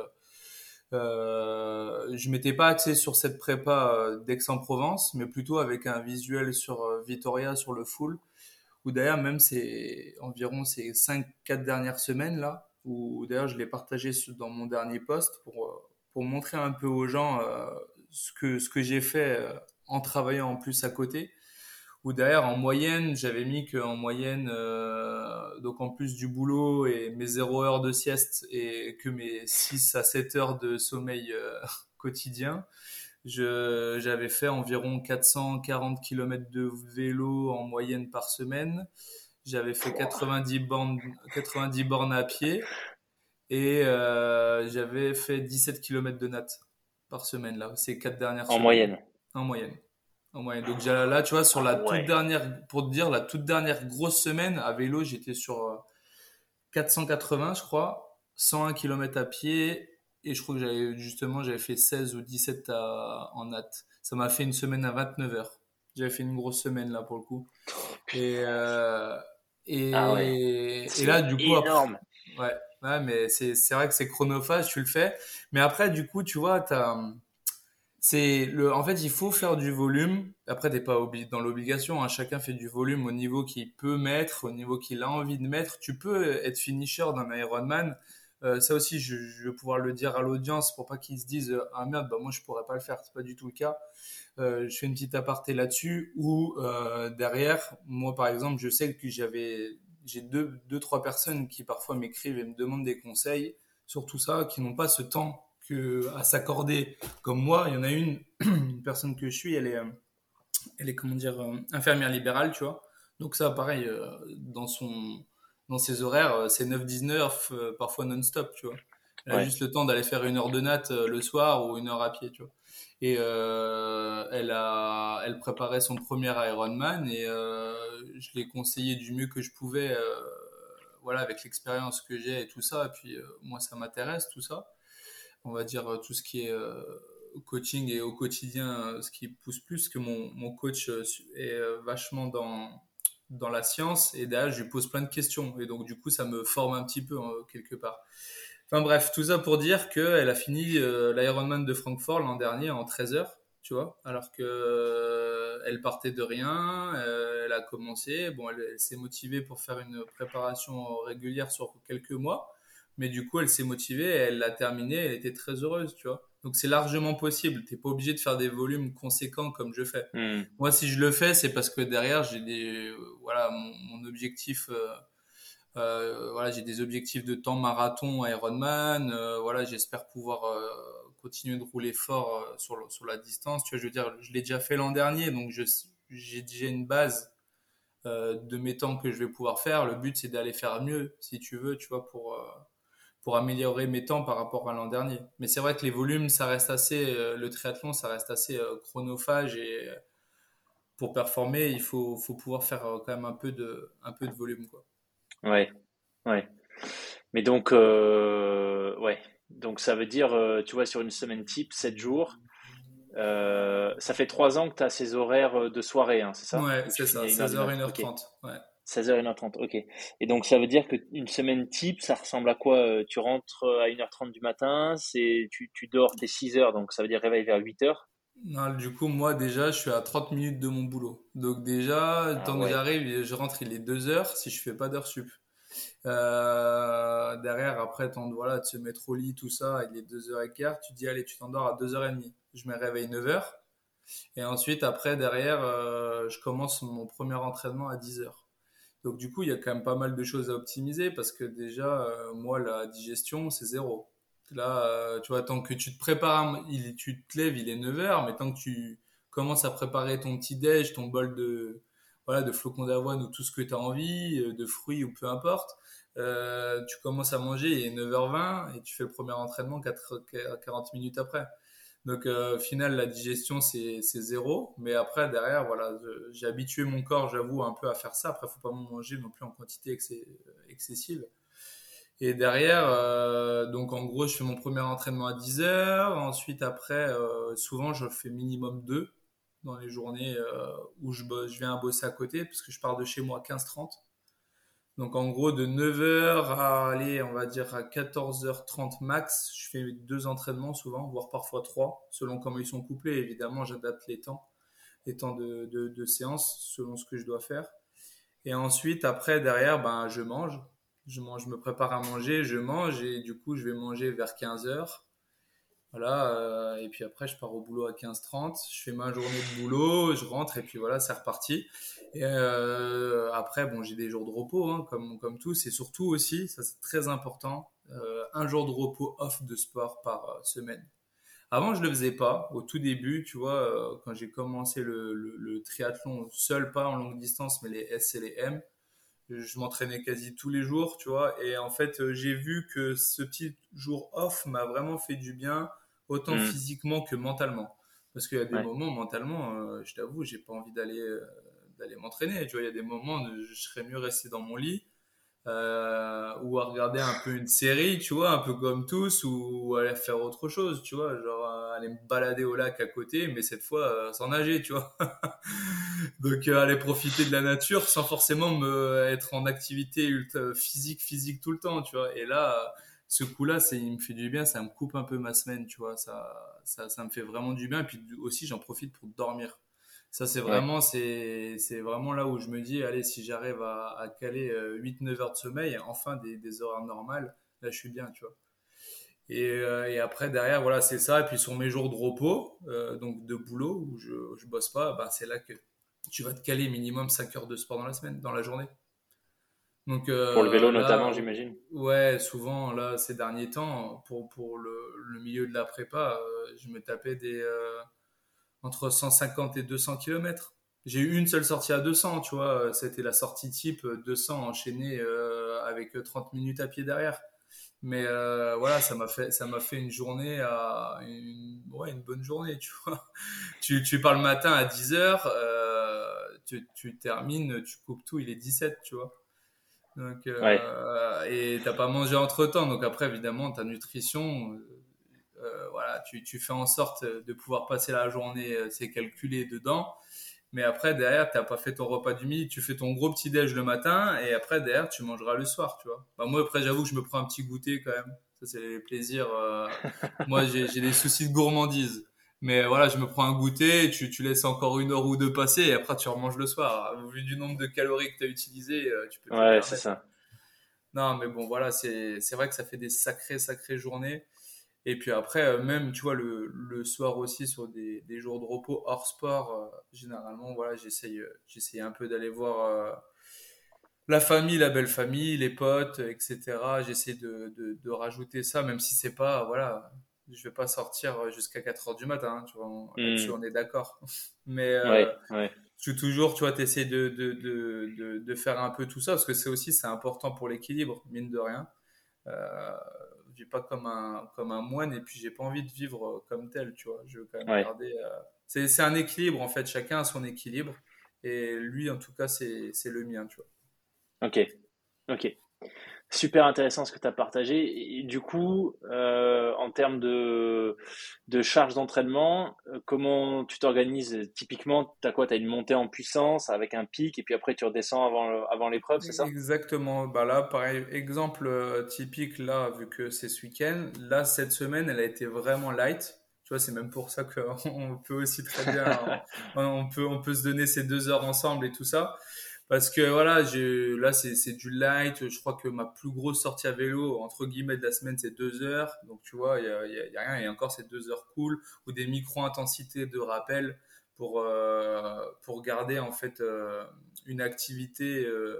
euh, je m'étais pas axé sur cette prépa euh, d'Aix-en-Provence, mais plutôt avec un visuel sur euh, Vitoria, sur le full, où d'ailleurs même c'est environ ces 5-4 dernières semaines là, où d'ailleurs je l'ai partagé dans mon dernier post pour, euh, pour montrer un peu aux gens ce que, ce que j'ai fait en travaillant en plus à côté. Où derrière en moyenne j'avais mis qu'en moyenne euh, donc en plus du boulot et mes 0 heures de sieste et que mes 6 à 7 heures de sommeil euh, quotidien j'avais fait environ 440 km de vélo en moyenne par semaine. J'avais fait 90 bornes 90 bornes à pied et euh, j'avais fait 17 km de natte par semaine là ces quatre dernières en moyenne en moyenne donc là, tu vois, sur la toute dernière, pour te dire, la toute dernière grosse semaine à vélo, j'étais sur 480, euh, je crois, 101 km à pied, et je crois que j'avais justement, j'avais fait 16 ou 17 en nat. Ça m'a fait une semaine à 29 heures. J'avais fait une grosse semaine là pour le coup. Et euh, et, ah et là, du coup, énorme. ouais, mais c'est vrai que c'est chronophage, tu le fais. Mais après, du coup, tu vois, t'as c'est le, en fait, il faut faire du volume. Après, t'es pas dans l'obligation. Hein. Chacun fait du volume au niveau qu'il peut mettre, au niveau qu'il a envie de mettre. Tu peux être finisher d'un Ironman. Euh, ça aussi, je, vais pouvoir le dire à l'audience pour pas qu'ils se disent ah merde, bah moi je pourrais pas le faire. C'est pas du tout le cas. Euh, je fais une petite aparté là-dessus. Ou euh, derrière, moi par exemple, je sais que j'avais j'ai deux deux trois personnes qui parfois m'écrivent et me demandent des conseils sur tout ça, qui n'ont pas ce temps à s'accorder comme moi. Il y en a une, une personne que je suis, elle est, euh, elle est comment dire, euh, infirmière libérale, tu vois. Donc ça, pareil, euh, dans son, dans ses horaires, c'est 9-19, parfois non-stop, tu vois. Elle a juste le temps d'aller faire une heure de natte le soir ou une heure à pied, tu vois. Et elle a, elle préparait son premier Ironman et je l'ai conseillé du mieux que je pouvais, voilà, avec l'expérience que j'ai et tout ça. Et puis moi, ça m'intéresse tout ça on va dire, euh, tout ce qui est euh, coaching et au quotidien, euh, ce qui pousse plus, que mon, mon coach est vachement dans, dans la science et derrière, je lui pose plein de questions. Et donc, du coup, ça me forme un petit peu, quelque part. Enfin bref, tout ça pour dire qu'elle a fini l'Ironman de Francfort l'an dernier en 13 heures, tu vois, alors que elle partait de rien, elle a commencé, bon, elle s'est motivée pour faire une préparation régulière sur quelques mois. Mais du coup, elle s'est motivée, elle l'a terminé, elle était très heureuse, tu vois. Donc c'est largement possible. T'es pas obligé de faire des volumes conséquents comme je fais. Hmm. Moi, si je le fais, c'est parce que derrière j'ai des, voilà, mon, objectif. Euh, voilà, j'ai des objectifs de temps marathon Ironman. voilà, j'espère pouvoir continuer de rouler fort sur, sur la distance. Tu vois, je veux dire, je l'ai déjà fait l'an dernier, donc j'ai déjà une base euh, de mes temps que je vais pouvoir faire. Le but, c'est d'aller faire mieux, si tu veux, tu vois, pour, euh, pour améliorer mes temps par rapport à l'an dernier. Mais c'est vrai que les volumes, ça reste assez, euh, le triathlon, ça reste assez chronophage et pour performer, il faut, faut pouvoir faire quand même un peu de, un peu de volume, quoi. Ouais, ouais. Mais donc, ouais. Donc ça veut dire, tu vois, sur une semaine type, 7 jours, euh, ça fait trois ans que tu as ces horaires euh, de soirée, hein, c'est ça? Ouais, c'est ça, 16h, 1h30. Ouais. 16h, 1h30, ok. Et donc ça veut dire qu'une semaine type, ça ressemble à quoi euh, Tu rentres à 1h30 du matin, c'est tu, tu dors, t'es 6h, donc ça veut dire réveil vers 8h non, du coup, moi, déjà, je suis à 30 minutes de mon boulot. Donc, déjà, ah tant que j'arrive, je rentre, il est 2 heures si je fais pas d'heure sup. Euh, derrière, après, temps de, voilà, de se mettre au lit, tout ça, il est 2h15, tu dis, allez, tu t'endors à 2h30 je me réveille 9h. Et ensuite, après, derrière, euh, je commence mon premier entraînement à 10h. Donc, du coup, il y a quand même pas mal de choses à optimiser parce que déjà, euh, moi, la digestion, c'est zéro. Là, euh, tu vois, tant que tu te prépares, il, tu te lèves, il est 9h, mais tant que tu commences à préparer ton petit déj, ton bol de, voilà, de flocons d'avoine ou tout ce que tu as envie, de fruits ou peu importe, tu commences à manger, il est 9h20 et tu fais le premier entraînement 4, 40 minutes après. Donc, euh, au final, la digestion, c'est zéro. Mais après, derrière, voilà, j'ai habitué mon corps, j'avoue, un peu à faire ça. Après, faut pas manger non plus en quantité excessive. Et derrière, euh, donc en gros, je fais mon premier entraînement à 10 heures. Ensuite, après, euh, souvent, je fais minimum 2 dans les journées où je, je viens bosser à côté, parce que je pars de chez moi à 15-30. Donc en gros, de 9h à aller, on va dire à 14h30 max, je fais deux entraînements souvent, voire parfois trois, selon comment ils sont couplés. Évidemment, j'adapte les temps, les temps de, de, séance selon ce que je dois faire. Et ensuite, après, derrière, ben, je mange. Je me prépare à manger, je mange et du coup, je vais manger vers 15h. Voilà, euh, et puis après, je pars au boulot à 15h30, je fais ma journée de boulot, je rentre et puis voilà, c'est reparti. Et euh, après, bon, j'ai des jours de repos, hein, comme, comme tous, et surtout aussi, ça c'est très important, euh, un jour de repos off de sport par semaine. Avant, je le faisais pas. Au tout début, tu vois, quand j'ai commencé le, le, triathlon, seul pas en longue distance, mais les S et les M, je m'entraînais quasi tous les jours, tu vois. Et en fait, euh, j'ai vu que ce petit jour off m'a vraiment fait du bien, autant mm. physiquement que mentalement. Parce qu'il y a des moments, mentalement, euh, je t'avoue, j'ai pas envie d'aller euh, d'aller m'entraîner. Tu vois, il y a des moments où je serais mieux rester dans mon lit euh, ou à regarder un peu une série, tu vois, un peu comme tous, ou aller faire autre chose, tu vois, genre aller me balader au lac à côté, mais cette fois sans nager, tu vois. Donc aller profiter de la nature sans forcément me être en activité physique, physique tout le temps, tu vois. Et là, ce coup-là, c'est, il me fait du bien, ça me coupe un peu ma semaine, tu vois, ça, ça, ça me fait vraiment du bien. Et puis aussi, j'en profite pour dormir. Ça, c'est vraiment, c'est, c'est vraiment là où je me dis, allez, si j'arrive à, à caler 8-9 euh, heures de sommeil, enfin des, des horaires normales, là, je suis bien, tu vois. Et, euh, et, après, derrière, voilà, c'est ça. Et puis sur mes jours de repos, euh, donc de boulot, où je, je bosse pas, bah, c'est là que tu vas te caler minimum 5 heures de sport dans la semaine, dans la journée. Donc, pour le vélo notamment, j'imagine. Ouais, souvent, là, ces derniers temps, pour, pour le, le milieu de la prépa, je me tapais des entre 150 et 200 km. J'ai eu une seule sortie à 200, tu vois. C'était la sortie type 200 enchaînée euh, avec 30 minutes à pied derrière. Mais euh, voilà, ça m'a fait, ça m'a fait une journée à une, ouais, une bonne journée, tu vois. Tu, tu pars le matin à 10 heures, euh, tu, tu, termines, tu coupes tout, il est 17, tu vois. Donc, euh, et t'as pas mangé entre temps, donc après évidemment ta nutrition, euh, voilà, tu, tu, fais en sorte de pouvoir passer la journée, euh, c'est calculé dedans. Mais après, derrière, tu n'as pas fait ton repas du midi, tu fais ton gros petit déj le matin et après, derrière, tu mangeras le soir, tu vois. Bah, moi, après, j'avoue que je me prends un petit goûter quand même. Ça, c'est les plaisirs. Euh. moi, j'ai des soucis de gourmandise. Mais voilà, je me prends un goûter, tu, tu laisses encore une heure ou deux passer et après, tu remanges le soir. Au vu du nombre de calories que tu as utilisé, tu peux. Ouais, c'est ça. Non, mais bon, voilà, c'est vrai que ça fait des sacrées, sacrées journées. Et puis après, même, tu vois, le, le soir aussi, sur des, des, jours de repos hors sport, généralement, voilà, j'essaye, j'essaye un peu d'aller voir la famille, la belle famille, les potes, etc. J'essaie de, de, de, rajouter ça, même si c'est pas, voilà, je vais pas sortir jusqu'à 4 heures du matin, hein, tu vois, on, hmm. on est d'accord. Mais euh, ouais, tu toujours, tu vois, tu essaies de, de, de, de, faire un peu tout ça, parce que c'est aussi, c'est important pour l'équilibre, mine de rien. Euh, je vis pas comme un, comme un moine, et puis j'ai pas envie de vivre comme tel, tu vois. Je veux quand même garder. Euh, c'est un équilibre, en fait, chacun a son équilibre, et lui, en tout cas, c'est le mien, tu vois. Ok, ok. Super intéressant ce que tu as partagé. Et du coup, euh, en termes de, de charge d'entraînement, euh, comment tu t'organises? Typiquement, tu as quoi? Tu as une montée en puissance avec un pic et puis après tu redescends avant, avant l'épreuve, c'est ça? Exactement. Bah là, pareil, exemple euh, typique, là, vu que c'est ce week-end, là, cette semaine, elle a été vraiment light. Tu vois, c'est même pour ça qu'on peut aussi très bien, on, peut, on peut se donner ces deux heures ensemble et tout ça. Parce que voilà, là c'est du light. Je crois que ma plus grosse sortie à vélo, entre guillemets, de la semaine, c'est deux heures. Donc tu vois, il y a, y a, rien. Et encore, c'est deux heures cool. Ou des micro-intensités de rappel pour, euh, pour garder en fait euh, une activité euh,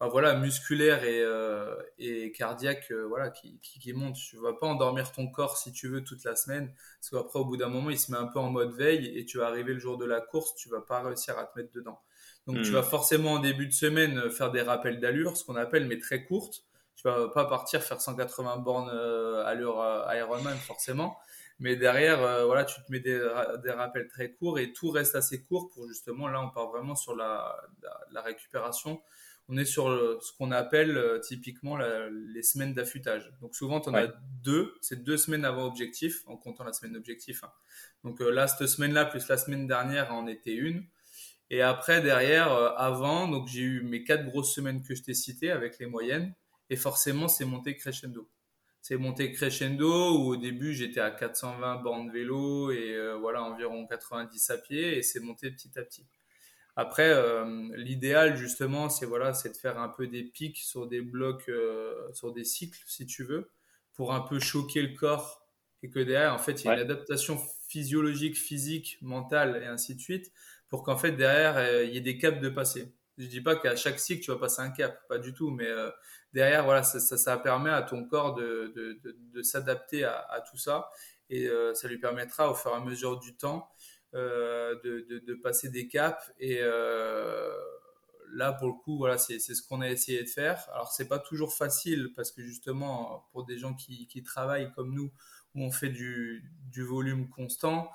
voilà, musculaire et, cardiaque voilà, qui, qui, monte. Tu vas pas endormir ton corps si tu veux toute la semaine. Parce qu'après, au bout d'un moment, il se met un peu en mode veille et tu vas arriver le jour de la course, tu vas pas réussir à te mettre dedans. Donc, tu hmm. vas forcément en début de semaine euh, faire des rappels d'allure, ce qu'on appelle, mais très courtes. Tu vas pas partir faire 180 bornes euh, allure euh, Ironman forcément. Mais derrière, voilà, tu te mets des, des, rappels très courts et tout reste assez court pour justement, là, on part vraiment sur la, la, récupération. On est sur ce qu'on appelle typiquement les semaines d'affûtage. Donc souvent, tu en as deux, c'est deux semaines avant objectif, en comptant la semaine d'objectif. Hein. Donc là, cette semaine-là, plus la semaine dernière, en était une. Et après, derrière, euh, avant, donc j'ai eu mes quatre grosses semaines que je t'ai citées avec les moyennes. Et forcément, c'est monté crescendo. C'est monté crescendo où au début, j'étais à 420 bornes vélo et euh, voilà, environ 90 à pied. Et c'est monté petit à petit. Après, euh, l'idéal, justement, c'est voilà, c'est de faire un peu des pics sur des blocs, sur des cycles, si tu veux, pour un peu choquer le corps et que derrière, en fait, il y a une adaptation physiologique, physique, mentale et ainsi de suite pour qu'en fait derrière euh, il y ait des caps de passer. Je dis pas qu'à chaque cycle tu vas passer un cap, pas du tout, mais euh, derrière voilà ça, ça, permet à ton corps de, de, s'adapter à, tout ça. Et euh, ça lui permettra au fur et à mesure du temps de, passer des caps. Et là pour le coup voilà c'est ce qu'on a essayé de faire. Alors c'est pas toujours facile parce que justement pour des gens qui, travaillent comme nous où on fait du volume constant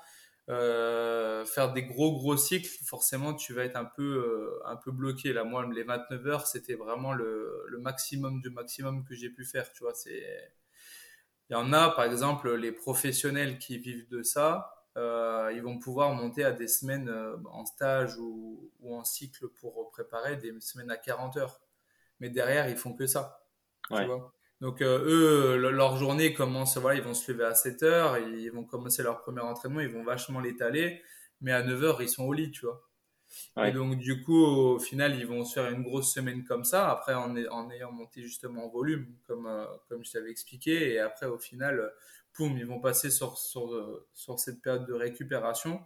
euh, faire des gros gros cycles, forcément tu vas être un peu euh, un peu bloqué. Là, moi, les 29 heures, c'était vraiment le, le, maximum du maximum que j'ai pu faire. Tu vois, c'est il y en a, par exemple, les professionnels qui vivent de ça, euh, ils vont pouvoir monter à des semaines en stage ou, ou, en cycle pour préparer des semaines à 40 heures. Mais derrière, ils font que ça. Tu vois donc euh, eux, leur journée commence, voilà, ils vont se lever à 7 heures, ils vont commencer leur premier entraînement, ils vont vachement l'étaler, mais à 9 heures, ils sont au lit, tu vois. Et donc du coup, au final, ils vont se faire une grosse semaine comme ça, après en, en ayant monté justement en volume, comme, euh, comme je t'avais expliqué, et après au final, poum, ils vont passer sur, sur, sur cette période de récupération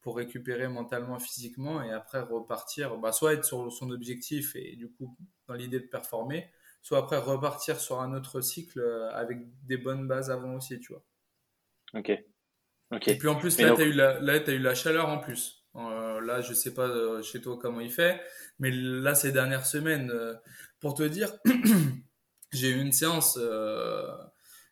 pour récupérer mentalement, physiquement, et après repartir, bah, soit être sur son objectif et du coup dans l'idée de performer, soit après repartir sur un autre cycle euh, avec des bonnes bases avant aussi, tu vois. Ok. ok. Et puis en plus, là, tu as, eu la, là, as eu la chaleur en plus. Euh, là, je sais pas euh, chez toi comment il fait, mais là, ces dernières semaines, pour te dire, j'ai eu une séance,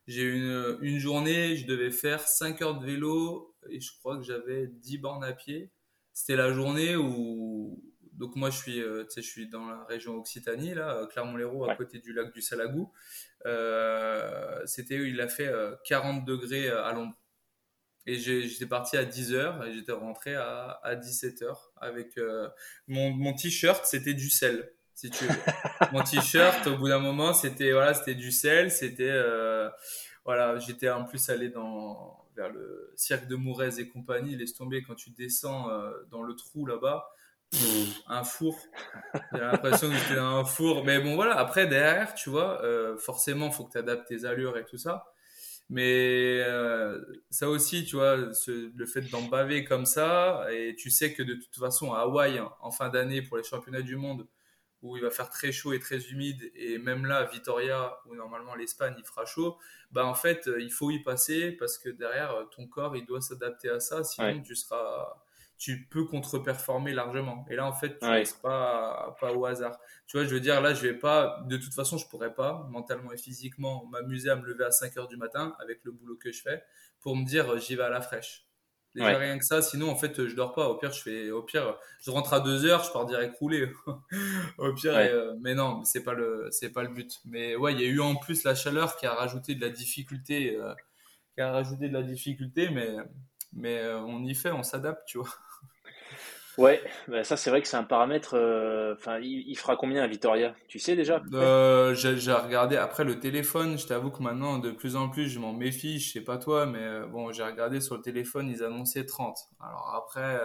j'ai eu une, une, journée, je devais faire 5 heures de vélo et je crois que j'avais 10 bornes à pied. C'était la journée où, donc moi je suis, euh, je suis dans la région Occitanie là, euh, Clermont-Lérault à côté du lac du Salagou. Euh, c'était il a fait 40 degrés à l'ombre. Et j'étais parti à 10 h et j'étais rentré à, à 17 h avec mon, mon t-shirt, c'était du sel, si tu veux. mon t-shirt, au bout d'un moment, c'était voilà, c'était du sel, c'était voilà, j'étais en plus allé dans vers le cirque de Mourez et compagnie, laisse tomber quand tu descends dans le trou là-bas un four. J'ai l'impression que j'étais dans un four. Mais bon, voilà. Après, derrière, tu vois, euh, forcément, faut que tu adaptes tes allures et tout ça. Mais ça aussi, tu vois, le fait d'en baver comme ça, et tu sais que de toute façon, à Hawaï, en fin d'année, pour les championnats du monde, où il va faire très chaud et très humide, et même là, Vitoria, où normalement l'Espagne, il fera chaud, bah en fait, il faut y passer parce que derrière, ton corps, il doit s'adapter à ça, sinon tu seras tu peux contre-performer largement. Et là, en fait, tu ne pas, pas au hasard. Tu vois, je veux dire, là, je vais pas, de toute façon, je pourrais pas, mentalement et physiquement, m'amuser à me lever à 5 heures du matin avec le boulot que je fais pour me dire, j'y vais à la fraîche. Déjà rien que ça, sinon en fait je dors pas. Au pire, je fais, au pire, je rentre à 2 heures, je pars direct rouler. au pire, euh, mais non, c'est pas le, c'est pas le but. Mais ouais, il y a eu en plus la chaleur qui a rajouté de la difficulté, euh, qui a rajouté de la difficulté, mais mais euh, on y fait, on s'adapte, tu vois. Ouais, bah ça c'est vrai que c'est un paramètre. Euh, enfin, il, fera combien à Vitoria? Tu sais déjà? Euh, J'ai regardé après le téléphone. Je t'avoue que maintenant, de plus en plus, je m'en méfie. Je sais pas toi, mais euh, bon, j'ai regardé sur le téléphone, ils annonçaient 30. Alors après,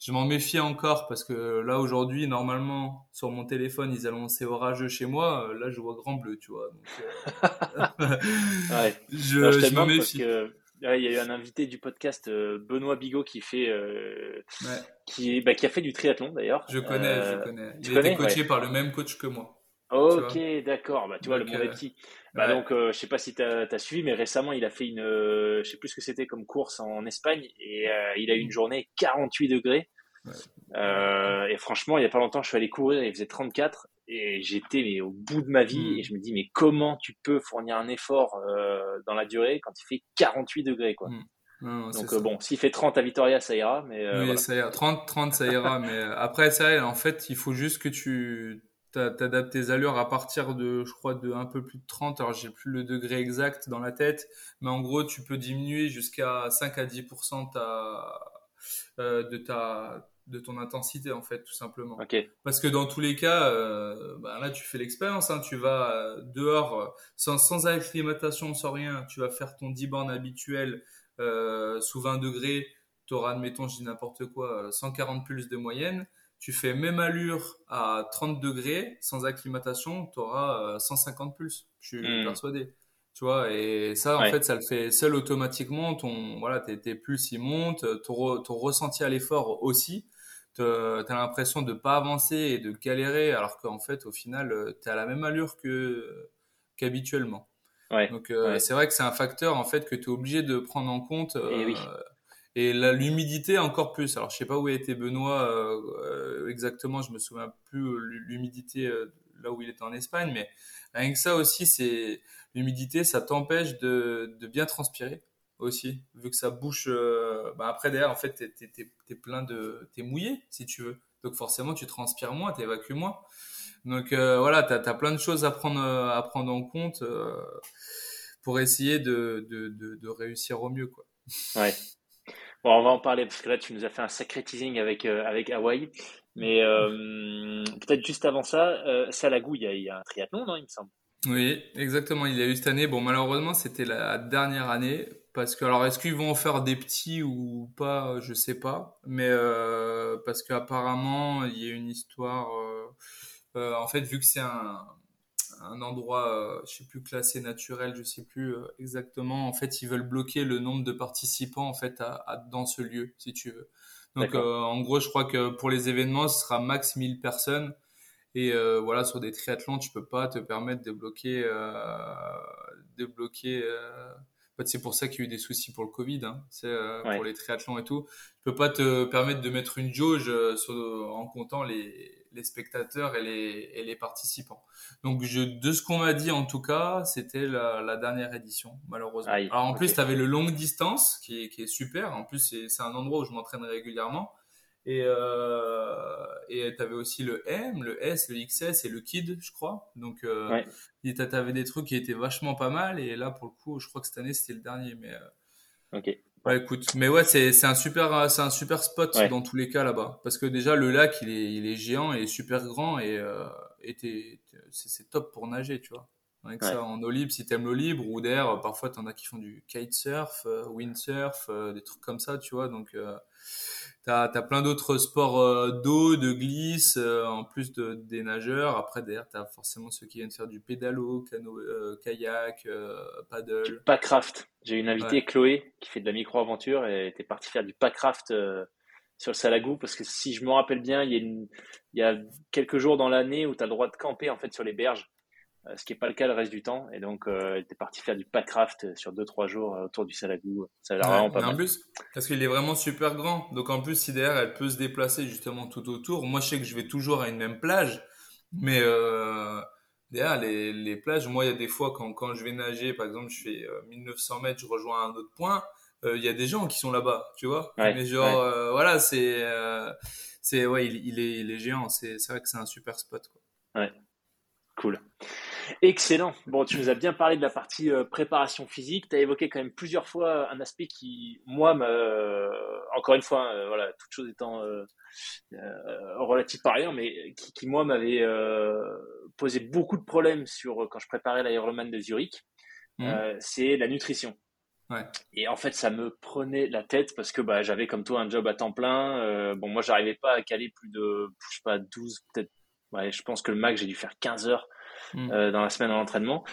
je m'en méfie encore parce que là aujourd'hui, normalement, sur mon téléphone, ils annonçaient orageux chez moi. Là, je vois grand bleu, tu vois. ouais. je, je, m'en méfie il y a eu un invité du podcast, euh, Benoît Bigot, qui fait, euh, qui, bah, qui a fait du triathlon d'ailleurs. Je connais, je euh, connais. Il a été coaché par le même coach que moi. Ok, d'accord. Bah, tu vois, le monde est petit. Bah, donc, je sais pas si tu as, suivi, mais récemment, il a fait une, je sais plus ce que c'était comme course en Espagne, et il a eu une journée 48 degrés. et franchement, il y a pas longtemps, je suis allé courir, il faisait 34, et j'étais au bout de ma vie hmm. et je me dis mais comment tu peux fournir un effort euh, dans la durée quand il fait 48 degrés quoi. Hmm. Donc euh, bon, s'il fait 30 à Vitoria, ça ira, mais euh, oui, ça ira. 30, 30, ça ira, mais après ça, en fait, il faut juste que tu t'adaptes tes allures à partir de, je crois, de un peu plus de 30. Alors j'ai plus le degré exact dans la tête, mais en gros, tu peux diminuer jusqu'à 5 à 10% ta, de ta de ton intensité en fait tout simplement. Parce que dans tous les cas euh, bah, là tu fais l'expérience hein, tu vas euh, dehors euh, sans, sans acclimatation sans rien. Tu vas faire ton 10 bornes habituel sous 20 degrés. Tu auras admettons je dis n'importe quoi 140 pulses de moyenne. Tu fais même allure à 30 degrés. Sans acclimatation tu auras 150 pulses. Je suis hmm. persuadé. Tu vois et ça en fait ça le fait seul automatiquement. Ton voilà tes, tes pulses ils montent. Ton, ton ressenti à l'effort aussi tu as l'impression de pas avancer et de galérer alors qu'en fait au final euh, tu es à la même allure que qu'habituellement. Ouais, Donc euh, c'est vrai que c'est un facteur en fait que tu es obligé de prendre en compte et, oui. Euh, et l'humidité encore plus. Alors je sais pas où était Benoît exactement, je me souviens plus l'humidité là où il était en Espagne mais rien que ça aussi c'est l'humidité ça t'empêche de, de bien transpirer aussi, vu que ça bouche. Euh, bah après, derrière, en fait, t'es, es, plein de. T'es mouillé, si tu veux. Donc, forcément, tu transpires moins, t'évacues moins. Donc, euh, voilà, t'as as plein de choses à prendre, à prendre en compte euh, pour essayer de, de, de, réussir au mieux, quoi. Ouais. Bon, on va en parler parce que là, tu nous as fait un sacré teasing avec, avec Hawaï. Mais peut-être juste avant ça, Salagou, il y, a, il y a un triathlon, non, il me semble? Oui, exactement. Il y a eu cette année. Bon, malheureusement, c'était la dernière année parce que alors est-ce qu'ils vont en faire des petits ou pas, je sais pas. Mais euh, parce qu'apparemment, il y a une histoire. Euh, euh, en fait, vu que c'est un, un endroit, je sais plus classé naturel, je sais plus exactement. En fait, ils veulent bloquer le nombre de participants en fait à, dans ce lieu, si tu veux. Donc, en gros, je crois que pour les événements, ce sera max 1000 personnes. Et euh, voilà, sur des triathlons, tu peux pas te permettre de bloquer, euh, de bloquer. En fait, c'est pour ça qu'il y a eu des soucis pour le Covid. Hein. C'est euh, pour les triathlons et tout. Tu peux pas te permettre de mettre une jauge euh, sur, en comptant les, les spectateurs et les, et les participants. Donc, je, de ce qu'on m'a dit en tout cas, c'était la, la, dernière édition, malheureusement. Alors en plus, tu avais le longue distance qui est, qui est super. En plus, c'est un endroit où je m'entraîne régulièrement. Et euh, et tu avais aussi le M, le S, le XS et le Kid, je crois. Donc euh, ouais. tu avais des trucs qui étaient vachement pas mal. Et là, pour le coup, je crois que cette année, c'était le dernier. Mais euh, ok. Ouais, écoute, mais ouais, c'est c'est un super c'est un super spot dans tous les cas là-bas parce que déjà le lac il est il est géant et super grand et euh, et c'est top pour nager, tu vois. Avec ça, en eau libre, si t'aimes l'eau libre, ou d'air, parfois t'en as qui font du kitesurf, windsurf, des trucs comme ça, tu vois. Donc, T'as as plein d'autres sports euh, d'eau, de glisse, euh, en plus de, des nageurs. Après, derrière, t'as forcément ceux qui viennent faire du pédalo, cano, euh, kayak, paddle. Packraft. J'ai une invitée, Chloé, qui fait de la micro-aventure et était partie faire du packraft sur le Salagou parce que si je me rappelle bien, il y a, il y a quelques jours dans l'année où tu as le droit de camper en fait sur les berges. Euh, ce qui n'est pas le cas le reste du temps. Et donc, euh, elle était parti faire du packcraft sur 2-3 jours euh, autour du Salagou. Ça a l'air vraiment pas mal. En plus, parce qu'il est vraiment super grand. Donc, en plus, si derrière, elle peut se déplacer justement tout autour. Moi, je sais que je vais toujours à une même plage. Mais euh, derrière, les, les plages, moi, il y a des fois, quand, quand je vais nager, par exemple, je fais 1900 mètres, je rejoins un autre point. Il y a des gens qui sont là-bas, tu vois. mais genre, voilà, c'est. c'est ouais, il, il, est, il est géant. C'est vrai que c'est un super spot. Quoi. Ouais. Cool. Excellent. Bon, tu nous as bien parlé de la partie euh, préparation physique. Tu as évoqué quand même plusieurs fois un aspect qui, moi, me, euh, encore une fois, euh, voilà, toute chose étant relative par ailleurs, mais qui, qui moi, m'avait posé beaucoup de problèmes sur quand je préparais l'Ironman de Zurich. Mmh. c'est la nutrition. Ouais. Et en fait, ça me prenait la tête parce que bah, j'avais comme toi un job à temps plein. bon, moi, j'arrivais pas à caler plus de, je sais pas, 12, peut-être. Ouais, je pense que le max, j'ai dû faire 15 heures Mm. Euh, dans la semaine d'entraînement.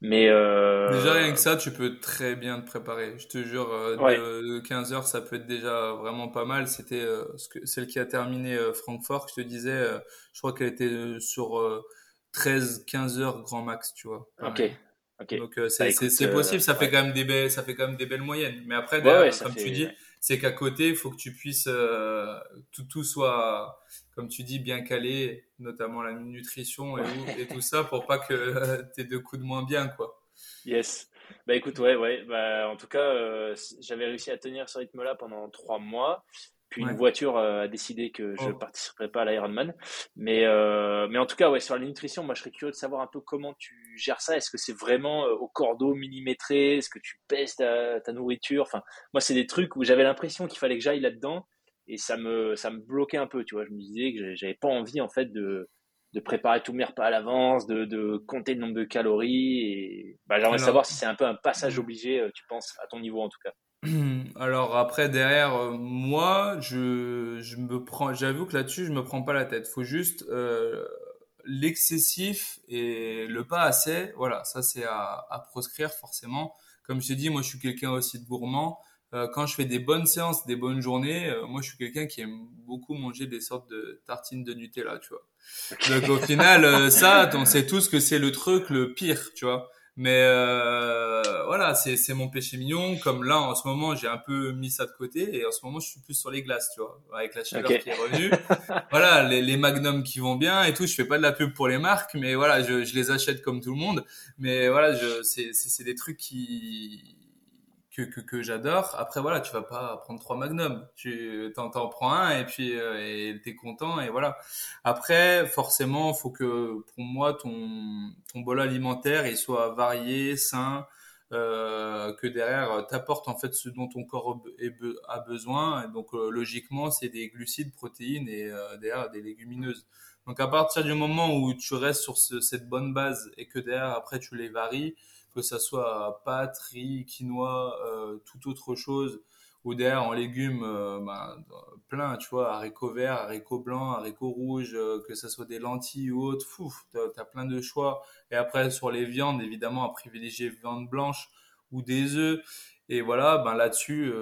Mais euh, déjà rien que ça, tu peux très bien te préparer. Je te jure, euh, de, 15 heures, ça peut être déjà vraiment pas mal. C'était celle qui a terminé Francfort, je te disais, je crois qu'elle était sur 13-15 heures grand max, tu vois. Ok. Donc c'est bah, possible, ça fait quand même des belles, ça fait quand même des belles moyennes. Mais après, derrière, comme tu dis, c'est qu'à côté, il faut que tu puisses tout tout soit comme tu dis, bien calé, notamment la nutrition et, tout ça, pour pas que euh, tu aies de coups de moins bien, quoi. Yes. Bah écoute, ouais, ouais. Bah, en tout cas, euh, j'avais réussi à tenir ce rythme-là pendant trois mois. Puis une voiture euh, a décidé que je ne oh. participerai pas à l'Ironman. Mais, mais en tout cas, ouais, sur la nutrition, moi, je serais curieux de savoir un peu comment tu gères ça. Est-ce que c'est vraiment au cordeau millimétré? Est-ce que tu pèses ta, ta nourriture? Enfin, moi, c'est des trucs où j'avais l'impression qu'il fallait que j'aille là-dedans et ça me ça me bloquait un peu tu vois je me disais que j'avais pas envie en fait de de préparer tous mes repas à l'avance de, de compter le nombre de calories et bah, j'aimerais savoir si c'est un peu un passage obligé euh, tu penses à ton niveau en tout cas alors après derrière euh, moi je je me prends j'avoue que là-dessus je me prends pas la tête faut juste euh, l'excessif et le pas assez voilà ça c'est à, à proscrire forcément comme je t'ai dit moi je suis quelqu'un aussi de gourmand euh, quand je fais des bonnes séances, des bonnes journées, euh, moi je suis quelqu'un qui aime beaucoup manger des sortes de tartines de Nutella, tu vois. Donc au final, ça, on sait tous que c'est le truc le pire, tu vois. Mais voilà, c'est mon péché mignon. Comme là, en ce moment, j'ai un peu mis ça de côté et en ce moment, je suis plus sur les glaces, tu vois, avec la chaleur qui est revenue. voilà, les, les magnums qui vont bien et tout. Je fais pas de la pub pour les marques, mais voilà, je, je les achète comme tout le monde. Mais voilà, c'est des trucs qui que, que, j'adore. Après, voilà, tu vas pas prendre trois magnums. Tu t'en, t'en prends un et puis euh, et content et voilà. Après, forcément, faut que pour moi ton ton bol alimentaire il soit varié, sain, euh, que derrière t'apporte en fait ce dont ton corps a besoin. Donc euh, logiquement, c'est des glucides, protéines et euh, derrière des légumineuses. Donc à partir du moment où tu restes sur ce, cette bonne base et que derrière après tu les varies, que ça soit pâtes, riz, quinoa, euh, toute autre chose, ou derrière en légumes, euh, ben, plein, tu vois, haricots verts, haricots blancs, haricots rouges, euh, que ça soit des lentilles ou autre, fou, t'as as plein de choix. Et après sur les viandes, évidemment, à privilégier viande blanche ou des œufs. Et voilà, ben là-dessus,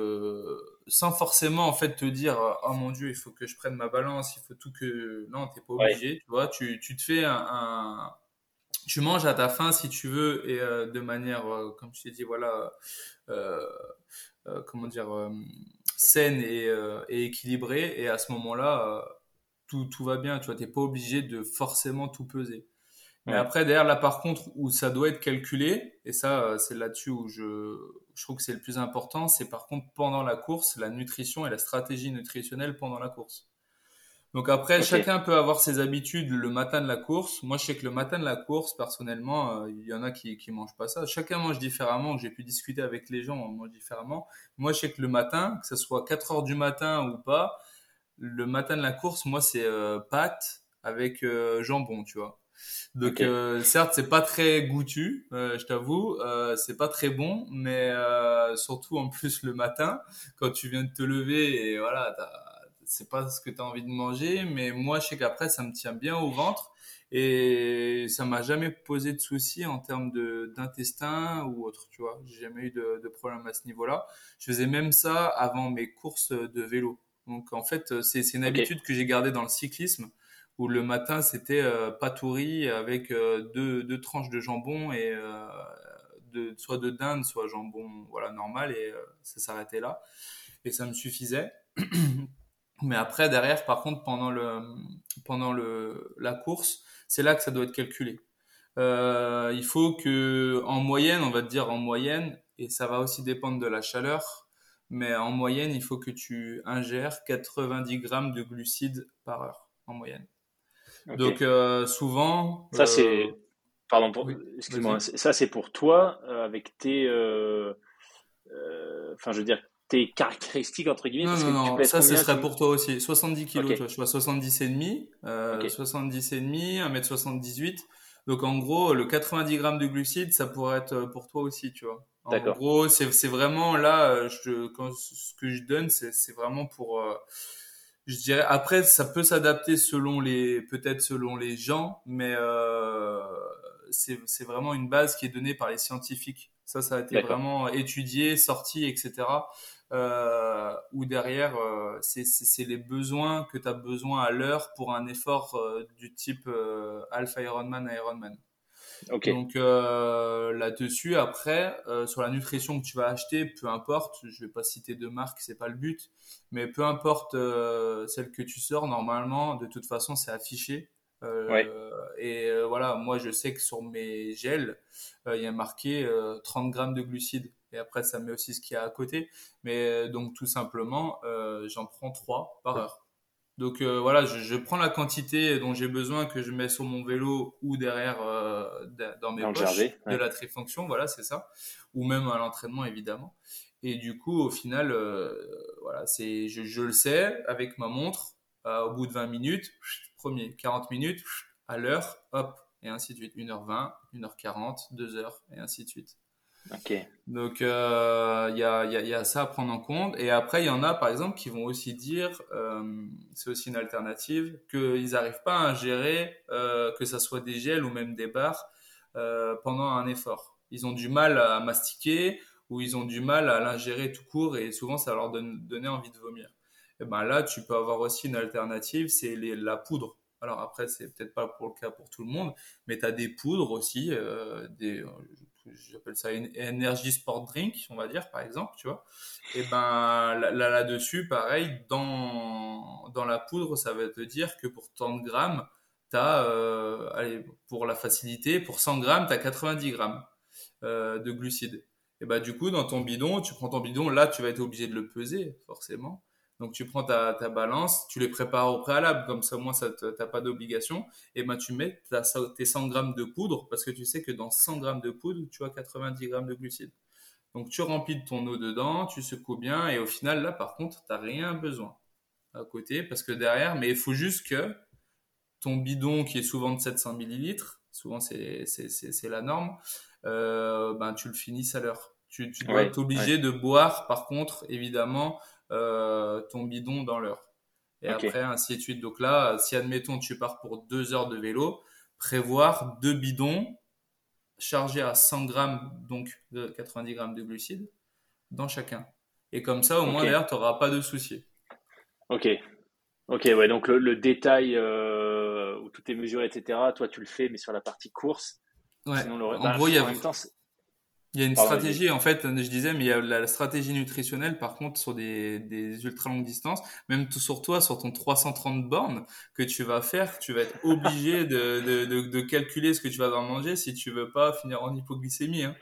sans forcément en fait te dire, oh mon dieu, il faut que je prenne ma balance, il faut tout que, non, t'es pas obligé, tu vois, tu, tu te fais un tu manges à ta faim si tu veux et euh, de manière, euh, comme je t'ai dit, voilà, euh, comment dire, saine et, et, équilibrée. Et à ce moment-là, tout, tout va bien. Tu vois, t'es pas obligé de forcément tout peser. Mais après, derrière, là, par contre, où ça doit être calculé, et ça, c'est là-dessus où je, je trouve que c'est le plus important, c'est par contre pendant la course, la nutrition et la stratégie nutritionnelle pendant la course. Donc après, chacun peut avoir ses habitudes le matin de la course. Moi, je sais que le matin de la course, personnellement, euh, il y en a qui qui mangent pas ça. Chacun mange différemment. J'ai pu discuter avec les gens, on mange différemment. Moi, je sais que le matin, que ce soit 4 heures du matin ou pas, le matin de la course, moi, c'est euh, pâtes avec euh, jambon, tu vois. Donc euh, certes, c'est pas très goûtu, euh, je t'avoue, euh, c'est pas très bon, mais euh, surtout en plus le matin, quand tu viens de te lever et voilà, c'est pas ce que tu as envie de manger, mais moi je sais qu'après ça me tient bien au ventre et ça m'a jamais posé de soucis en termes d'intestin ou autre, tu vois. J'ai jamais eu de, de problème à ce niveau-là. Je faisais même ça avant mes courses de vélo. Donc en fait, c'est une habitude que j'ai gardée dans le cyclisme où le matin c'était euh, patouris avec euh, deux, deux, tranches de jambon et euh, de, soit de dinde, soit jambon voilà normal et euh, ça s'arrêtait là et ça me suffisait. Mais après derrière par contre pendant le pendant le la course c'est là que ça doit être calculé. Euh, il faut que en moyenne on va te dire en moyenne et ça va aussi dépendre de la chaleur mais en moyenne il faut que tu ingères 90 grammes de glucides par heure en moyenne. Donc euh, souvent. Ça c'est. Euh, pardon, pour... excuse-moi. Ça c'est pour toi avec tes. Enfin, je veux dire tes caractéristiques entre guillemets. Non, non, non. Ça, ce serait pour toi aussi. 70 kilos, tu vois. Je suis à 70 et demi, euh, 70 et demi, 1m78. Donc en gros, le 90 grammes de glucides, ça pourrait être pour toi aussi, tu vois. En gros, c'est vraiment là, je, quand, ce que je donne, c'est vraiment pour je dirais après ça peut s'adapter selon les peut-être selon les gens mais euh, c'est c'est vraiment une base qui est donnée par les scientifiques ça ça a été vraiment étudié sorti etc euh, ou derrière euh, c'est c'est les besoins que tu as besoin à l'heure pour un effort euh, du type euh, Alpha Ironman Ironman donc euh, là-dessus, après, euh, sur la nutrition que tu vas acheter, peu importe, je vais pas citer de marque, c'est pas le but, mais peu importe euh, celle que tu sors, normalement, de toute façon, c'est affiché. Et voilà, moi, je sais que sur mes gels, il y a marqué 30 grammes de glucides. Et après, ça met aussi ce qu'il y a à côté. Mais donc, tout simplement, j'en prends 3 par heure. Donc euh, voilà, je, je, prends la quantité dont j'ai besoin que je mets sur mon vélo ou derrière euh, dans mes poches de la trifonction, voilà, c'est ça, ou même à l'entraînement évidemment. Et du coup, au final, euh, voilà, c'est, je, je, le sais avec ma montre. Euh, au bout de 20 minutes, premier 40 minutes à l'heure, hop, et ainsi de suite. 1h20, 1h40, 2h, et ainsi de suite. Ok. Donc il euh, y, a, y, a, y, a, ça à prendre en compte. Et après, il y en a par exemple qui vont aussi dire, euh, c'est aussi une alternative, qu'ils n'arrivent pas à ingérer, euh, que ça soit des gels ou même des barres, euh, pendant un effort. Ils ont du mal à mastiquer ou ils ont du mal à l'ingérer tout court et souvent ça leur donne donner envie de vomir. Ben là, tu peux avoir aussi une alternative, c'est la poudre. Alors après, c'est peut-être pas pour le cas pour tout le monde, mais tu as des poudres aussi, euh, des, j'appelle ça une energy sport drink, on va dire, par exemple, tu vois. Et ben là, là-dessus, pareil, dans, dans la poudre, ça va te dire que pour tant de grammes, tu as, euh, allez, pour la facilité, pour 100 grammes, tu as 90 grammes euh, de glucides. Et ben du coup, dans ton bidon, tu prends ton bidon, là, tu vas être obligé de le peser, forcément. Donc tu prends ta, ta, balance, tu les prépares au préalable, comme ça au moins ça t'as pas d'obligation. Et ben tu mets ta, tes 100 grammes de poudre parce que tu sais que dans 100 grammes de poudre, tu as 90 grammes de glucides. Donc tu remplis de ton eau dedans, tu secoues bien et au final là par contre t'as rien besoin à côté parce que derrière, mais il faut juste que ton bidon qui est souvent de 700 millilitres, souvent c'est la norme, euh, ben tu le finisses à l'heure. Tu, tu dois être obligé de boire par contre évidemment ton bidon dans l'heure. Et après, ainsi de suite. Donc là, si admettons tu pars pour deux heures de vélo, prévoir deux bidons chargés à 100 grammes, donc de 90 grammes de glucides, dans chacun. Et comme ça, au moins, d'ailleurs, tu n'auras pas de soucis. Ok. Ok, ouais, donc le, détail euh, où tout est mesuré, etc., toi, tu le fais, mais sur la partie course. Ouais. Sinon, le... en bah, gros, il y a... Il y a une stratégie, en fait, je disais, mais il y a la stratégie nutritionnelle, par contre, sur des, des ultra longues distances, même tout sur toi, sur ton 330 bornes que tu vas faire, tu vas être obligé de, de, de, de calculer ce que tu vas devoir manger si tu veux pas finir en hypoglycémie. Hein.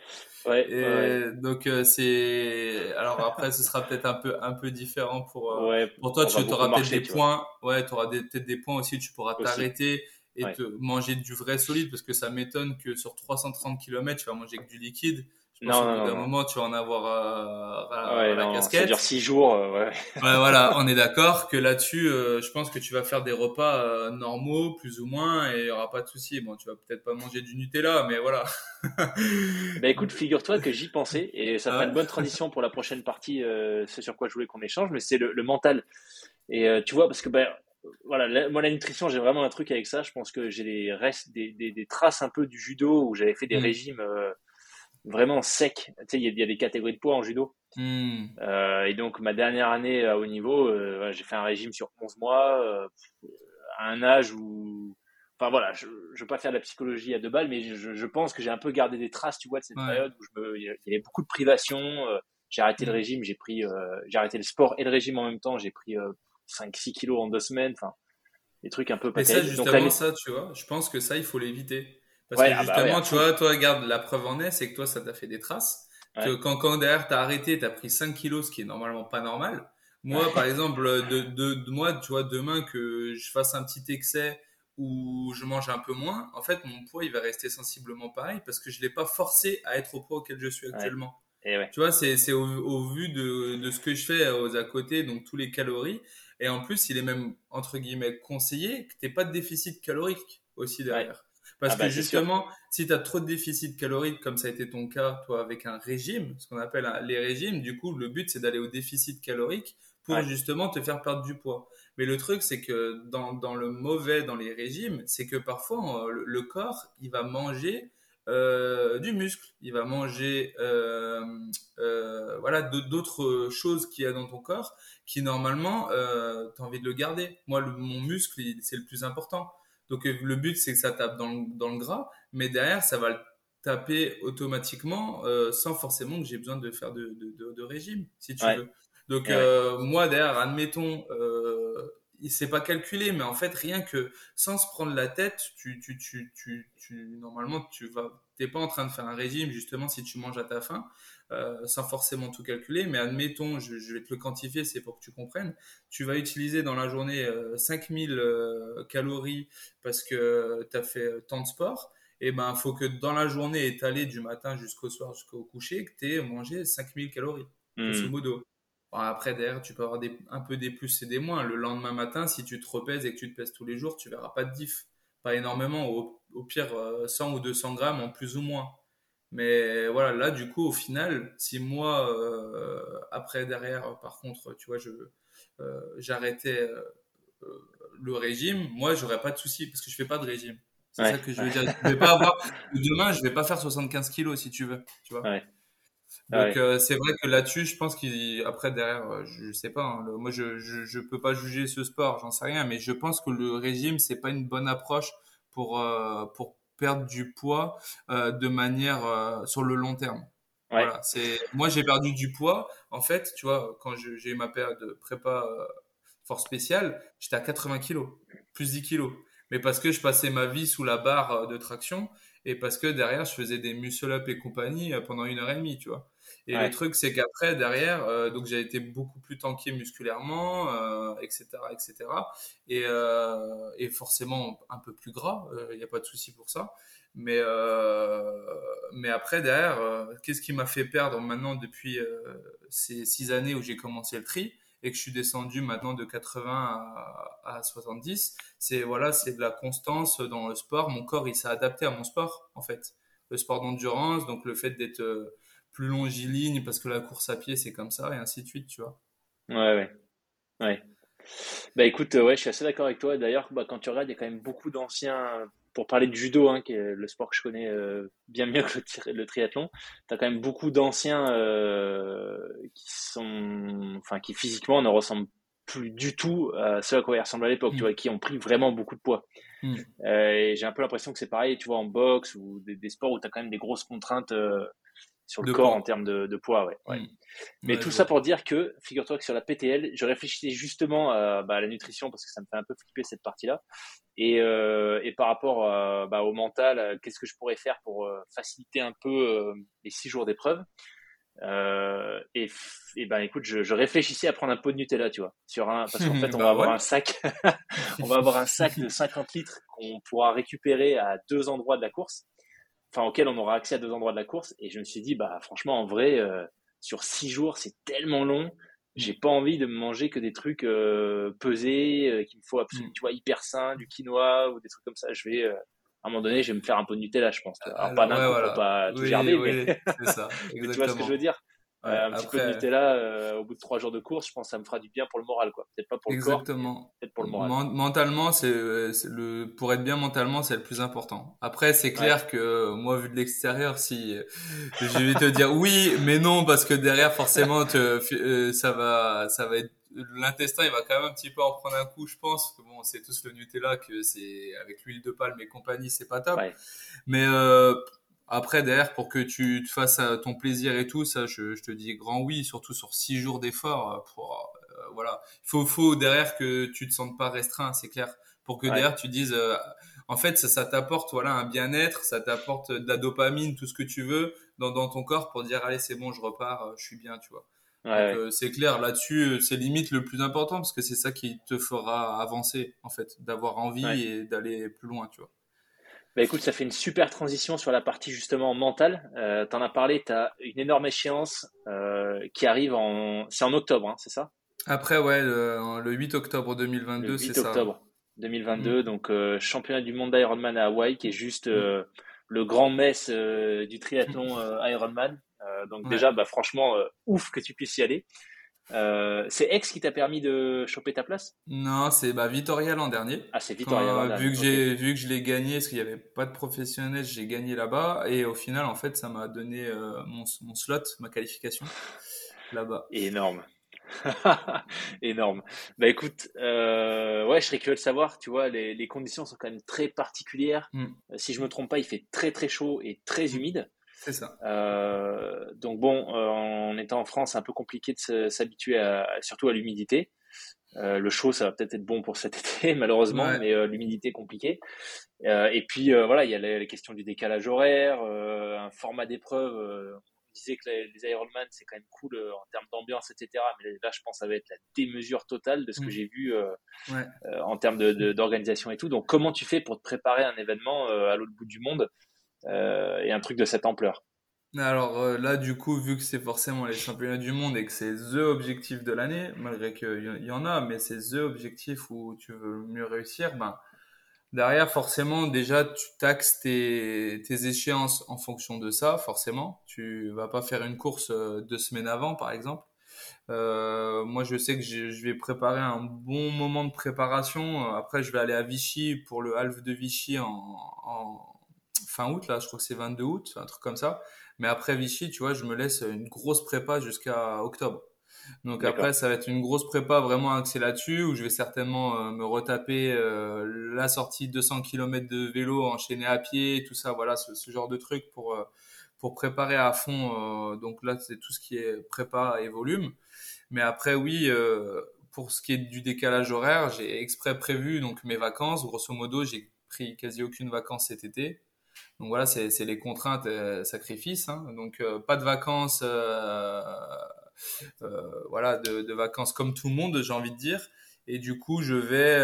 Ouais, et Donc euh, c'est alors après ce sera peut-être un peu un peu différent pour euh, ouais, pour toi tu auras peut-être des points ouais tu auras peut-être des points aussi tu pourras t'arrêter et te manger du vrai solide parce que ça m'étonne que sur 330 km tu vas manger que du liquide non, non, d'un moment, tu vas en avoir euh, ouais, la casquette. Ça dure six jours. Euh, ouais. ouais. voilà, on est d'accord que là-dessus, euh, je pense que tu vas faire des repas euh, normaux, plus ou moins, et il y aura pas de souci. Bon, tu vas peut-être pas manger du Nutella, mais voilà. bah écoute, figure-toi que j'y pensais, et ça fera une bonne transition pour la prochaine partie. c'est sur quoi je voulais qu'on échange, mais c'est le, le, mental. Et tu vois, parce que ben voilà, moi la nutrition, j'ai vraiment un truc avec ça. Je pense que j'ai des restes, des, des, des, traces un peu du judo où j'avais fait des mm. régimes vraiment sec. Tu sais, il y, a des catégories de poids en judo. Hmm. Euh, et donc, ma dernière année à haut niveau, euh, j'ai fait un régime sur 11 mois, euh, à un âge où. Enfin voilà, je ne veux pas faire de la psychologie à deux balles, mais je, je pense que j'ai un peu gardé des traces, tu vois, de cette période où me, il y avait beaucoup de privations. j'ai arrêté le hmm. régime, j'ai pris, j'ai arrêté le sport et le régime en même temps. J'ai pris 5-6 kilos en deux semaines. Enfin, des trucs un peu. Et ça, justement, ça, tu vois, je pense que ça, il faut l'éviter. Parce que ah bah justement, tu vois, toi, regarde, la preuve en est, c'est que toi, ça t'a fait des traces. Que quand, quand derrière t'as arrêté, t'as pris 5 kilos, ce qui est normalement pas normal. Moi, par exemple, de, de, de, moi, tu vois, demain que je fasse un petit excès ou je mange un peu moins, en fait, mon poids, il va rester sensiblement pareil parce que je l'ai pas forcé à être au poids auquel je suis actuellement. Et Tu vois, c'est, au, au, vu de, de ce que je fais aux à côté, donc tous les calories. Et en plus, il est même, entre guillemets, conseillé que t'aies pas de déficit calorique aussi derrière. Parce ah que bah, justement, si tu as trop de déficit calorique, comme ça a été ton cas, toi, avec un régime, ce qu'on appelle les régimes, du coup, le but, c'est d'aller au déficit calorique pour justement te faire perdre du poids. Mais le truc, c'est que dans, dans, le mauvais, dans les régimes, c'est que parfois, euh, le, corps, il va manger euh, du muscle, il va manger euh, euh, voilà d'autres choses qu'il y a dans ton corps qui normalement tu as envie de le garder. Moi, le, mon muscle, c'est le plus important. Donc euh, le but c'est que ça tape dans le, dans le gras, mais derrière ça va le taper automatiquement euh, sans forcément que j'ai besoin de faire de, de, de, régime, si tu veux. Donc euh, moi derrière, admettons, euh, il s'est pas calculé, mais en fait rien que sans se prendre la tête, tu, tu, tu, tu, tu normalement tu vas, t'es pas en train de faire un régime justement si tu manges à ta faim. Euh, sans forcément tout calculer, mais admettons, je, vais te le quantifier, c'est pour que tu comprennes, tu vas utiliser dans la journée 5000 euh, euh, calories parce que tu as fait tant de sport, et eh ben il faut que dans la journée étalée du matin jusqu'au soir, jusqu'au coucher, que tu aies mangé 5000 calories, grosso hmm. modo. après, derrière, tu peux avoir des, un peu des plus et des moins. Le lendemain matin, si tu te repèses et que tu te pèses tous les jours, tu verras pas de diff. Pas énormément, au, au pire 100 ou 200 grammes en plus ou moins. Mais voilà, là, du coup, au final, si moi, euh, après, derrière, par contre, tu vois, je euh, j'arrêtais euh, le régime, moi, j'aurais pas de souci parce que je fais pas de régime. C'est ça que je veux dire. Je vais pas avoir, demain, je vais pas faire 75 kilos si tu veux, tu vois. Ouais. Donc c'est vrai que là-dessus, je pense qu'après derrière, je, sais pas. Hein, moi, je, je, je peux pas juger ce sport, j'en sais rien, mais je pense que le régime c'est pas une bonne approche pour pour perdre du poids euh, de manière euh, sur le long terme. Voilà, c'est moi j'ai perdu du poids en fait, tu vois, quand j'ai eu ma période de prépa euh, force spéciale, j'étais à 80 kilos, plus 10 kilos. Mais parce que je passais ma vie sous la barre de traction et parce que derrière je faisais des muscle up et compagnie pendant une heure et demie, tu vois. Et le truc, c'est qu'après, derrière, euh, donc j'ai été beaucoup plus tanké musculairement, euh, etc., etc. Et, euh, et forcément un peu plus gras, il n'y a pas de souci pour ça. Mais, mais après, derrière, qu'est-ce qui m'a fait perdre maintenant depuis ces six années où j'ai commencé le tri et que je suis descendu maintenant de 80 à, à 70 C'est voilà, c'est de la constance dans le sport. Mon corps, il s'est adapté à mon sport, en fait. Le sport d'endurance, donc le fait d'être plus longiligne parce que la course à pied c'est comme ça et ainsi de suite, tu vois. Ouais, ouais. Ouais. Bah écoute, euh, ouais, je suis assez d'accord avec toi. D'ailleurs, bah, quand tu regardes, il y a quand même beaucoup d'anciens, pour parler de judo, hein, qui est le sport que je connais euh, bien mieux que le, triathlon, tu as quand même beaucoup d'anciens euh, qui sont, enfin, qui physiquement ne ressemblent plus du tout à ceux à quoi ils ressemblaient à l'époque, tu mm. vois, qui ont pris vraiment beaucoup de poids. Mm. et j'ai un peu l'impression que c'est pareil, tu vois, en boxe ou des, des sports où tu as quand même des grosses contraintes sur le corps en termes de, poids, ouais. Mm. Mais tout ça pour dire que, figure-toi que sur la PTL, je réfléchissais justement bah, à, la nutrition parce que ça me fait un peu flipper cette partie-là. Et, euh, et, par rapport bah, au mental, euh, qu'est-ce que je pourrais faire pour euh, faciliter un peu les six jours d'épreuve et, et, ben écoute, je, réfléchissais à prendre un pot de Nutella, tu vois, sur un parce qu'en fait on bah va avoir un sac, on va avoir un sac de 50 litres qu'on pourra récupérer à deux endroits de la course enfin auquel on aura accès à deux endroits de la course. Et je me suis dit, bah franchement, en vrai, euh, sur six jours, c'est tellement long. J'ai pas envie de manger que des trucs euh, pesés, euh, qu'il me faut absolument, mm. tu vois, hyper sain, du quinoa ou des trucs comme ça. Je vais, à un moment donné, je vais me faire un peu de Nutella, je pense. Alors, pas d'un coup, pas tout gerber, mais, ça, mais tu vois ce que je veux dire. Euh, un petit peu de Nutella euh, au bout de trois jours de course, je pense que ça me fera du bien pour le moral, quoi. Peut-être pas pour le corps, peut-être pour le moral. mentalement, c'est le pour être bien mentalement, c'est le plus important. Après, c'est clair que moi, vu de l'extérieur, si je vais te dire oui, mais non, parce que derrière, forcément, te, euh, ça va, ça va être l'intestin, il va quand même un petit peu en prendre un coup, je pense. Que bon, c'est tous le Nutella que c'est avec l'huile de palme et compagnie, c'est pas top. Mais euh, après, derrière, pour que tu te fasses ton plaisir et tout, ça, je, te dis grand oui, surtout sur six jours d'effort. Euh, pour euh, voilà, il faut, faut derrière que tu te sentes pas restreint, c'est clair, pour que derrière tu dises, euh, en fait, ça, ça t'apporte voilà un bien-être, ça t'apporte de la dopamine, tout ce que tu veux dans, dans ton corps pour dire allez c'est bon, je repars, je suis bien, tu vois. c'est clair, là-dessus, c'est limite le plus important parce que c'est ça qui te fera avancer, en fait, d'avoir envie et d'aller plus loin, tu vois. Bah écoute, ça fait une super transition sur la partie justement mentale. Euh, tu en as parlé, tu as une énorme échéance euh, qui arrive en... C'est en octobre, hein, c'est ça? Après, ouais, le, 8 octobre 2022, c'est ça. 8 octobre 2022, mm. donc euh, championnat du monde d'Ironman à Hawaï, qui est juste euh, le grand mess euh, du triathlon Ironman. donc déjà, bah, franchement, ouf que tu puisses y aller. Euh, c'est Ex qui t'a permis de choper ta place? Non, c'est bah, Vitoria l'an dernier. Ah, c'est Vitoria l'an dernier. Vu que j'ai vu que je l'ai gagné, parce qu'il n'y avait pas de professionnels, j'ai gagné là-bas. Et au final, en fait, ça m'a donné euh, mon, mon, slot, ma qualification là-bas. Énorme. Énorme. Bah écoute, euh, ouais, je serais curieux de savoir, tu vois, les, les, conditions sont quand même très particulières. Mm. Si je me trompe pas, il fait très très chaud et très mm. humide. C'est ça. Euh, donc bon, euh, en étant en France, c'est un peu compliqué de s'habituer surtout à l'humidité. Euh, le chaud, ça va peut-être être bon pour cet été, malheureusement, mais l'humidité est compliquée. et puis voilà, il y a les, questions du décalage horaire, un format d'épreuve. on disait que les, les Ironman, c'est quand même cool en termes d'ambiance, etc. Mais là, je pense que ça va être la démesure totale de ce que mm. j'ai vu en termes d'organisation et tout. Donc, comment tu fais pour te préparer un événement à l'autre bout du monde et un truc de cette ampleur. Alors euh, là, du coup, vu que c'est forcément les championnats du monde et que c'est the objectif de l'année, malgré qu'il y en a, mais c'est the objectif où tu veux mieux réussir, ben, derrière, forcément, déjà, tu taxes tes, tes échéances en fonction de ça, forcément. Tu vas pas faire une course euh, deux semaines avant, par exemple. Euh, moi, je sais que je vais préparer un bon moment de préparation. Après, je vais aller à Vichy pour le half de Vichy en fin août, là, je crois que c'est 22 août, un truc comme ça. Mais après Vichy, tu vois, je me laisse une grosse prépa jusqu'à octobre. Donc après, ça va être une grosse prépa vraiment axée là-dessus, où je vais certainement euh, me retaper euh, la sortie 200 km de vélo enchaîné à pied, tout ça, voilà, ce, genre de truc pour euh, pour préparer à fond. donc là, c'est tout ce qui est prépa et volume. Mais après, oui, pour ce qui est du décalage horaire, j'ai exprès prévu donc mes vacances. Grosso modo, j'ai pris quasi aucune vacances cet été. Donc voilà, c'est les contraintes euh, sacrifices. Hein. Donc euh, pas de vacances, euh, voilà, de, vacances comme tout le monde, j'ai envie de dire. Et du coup, je vais,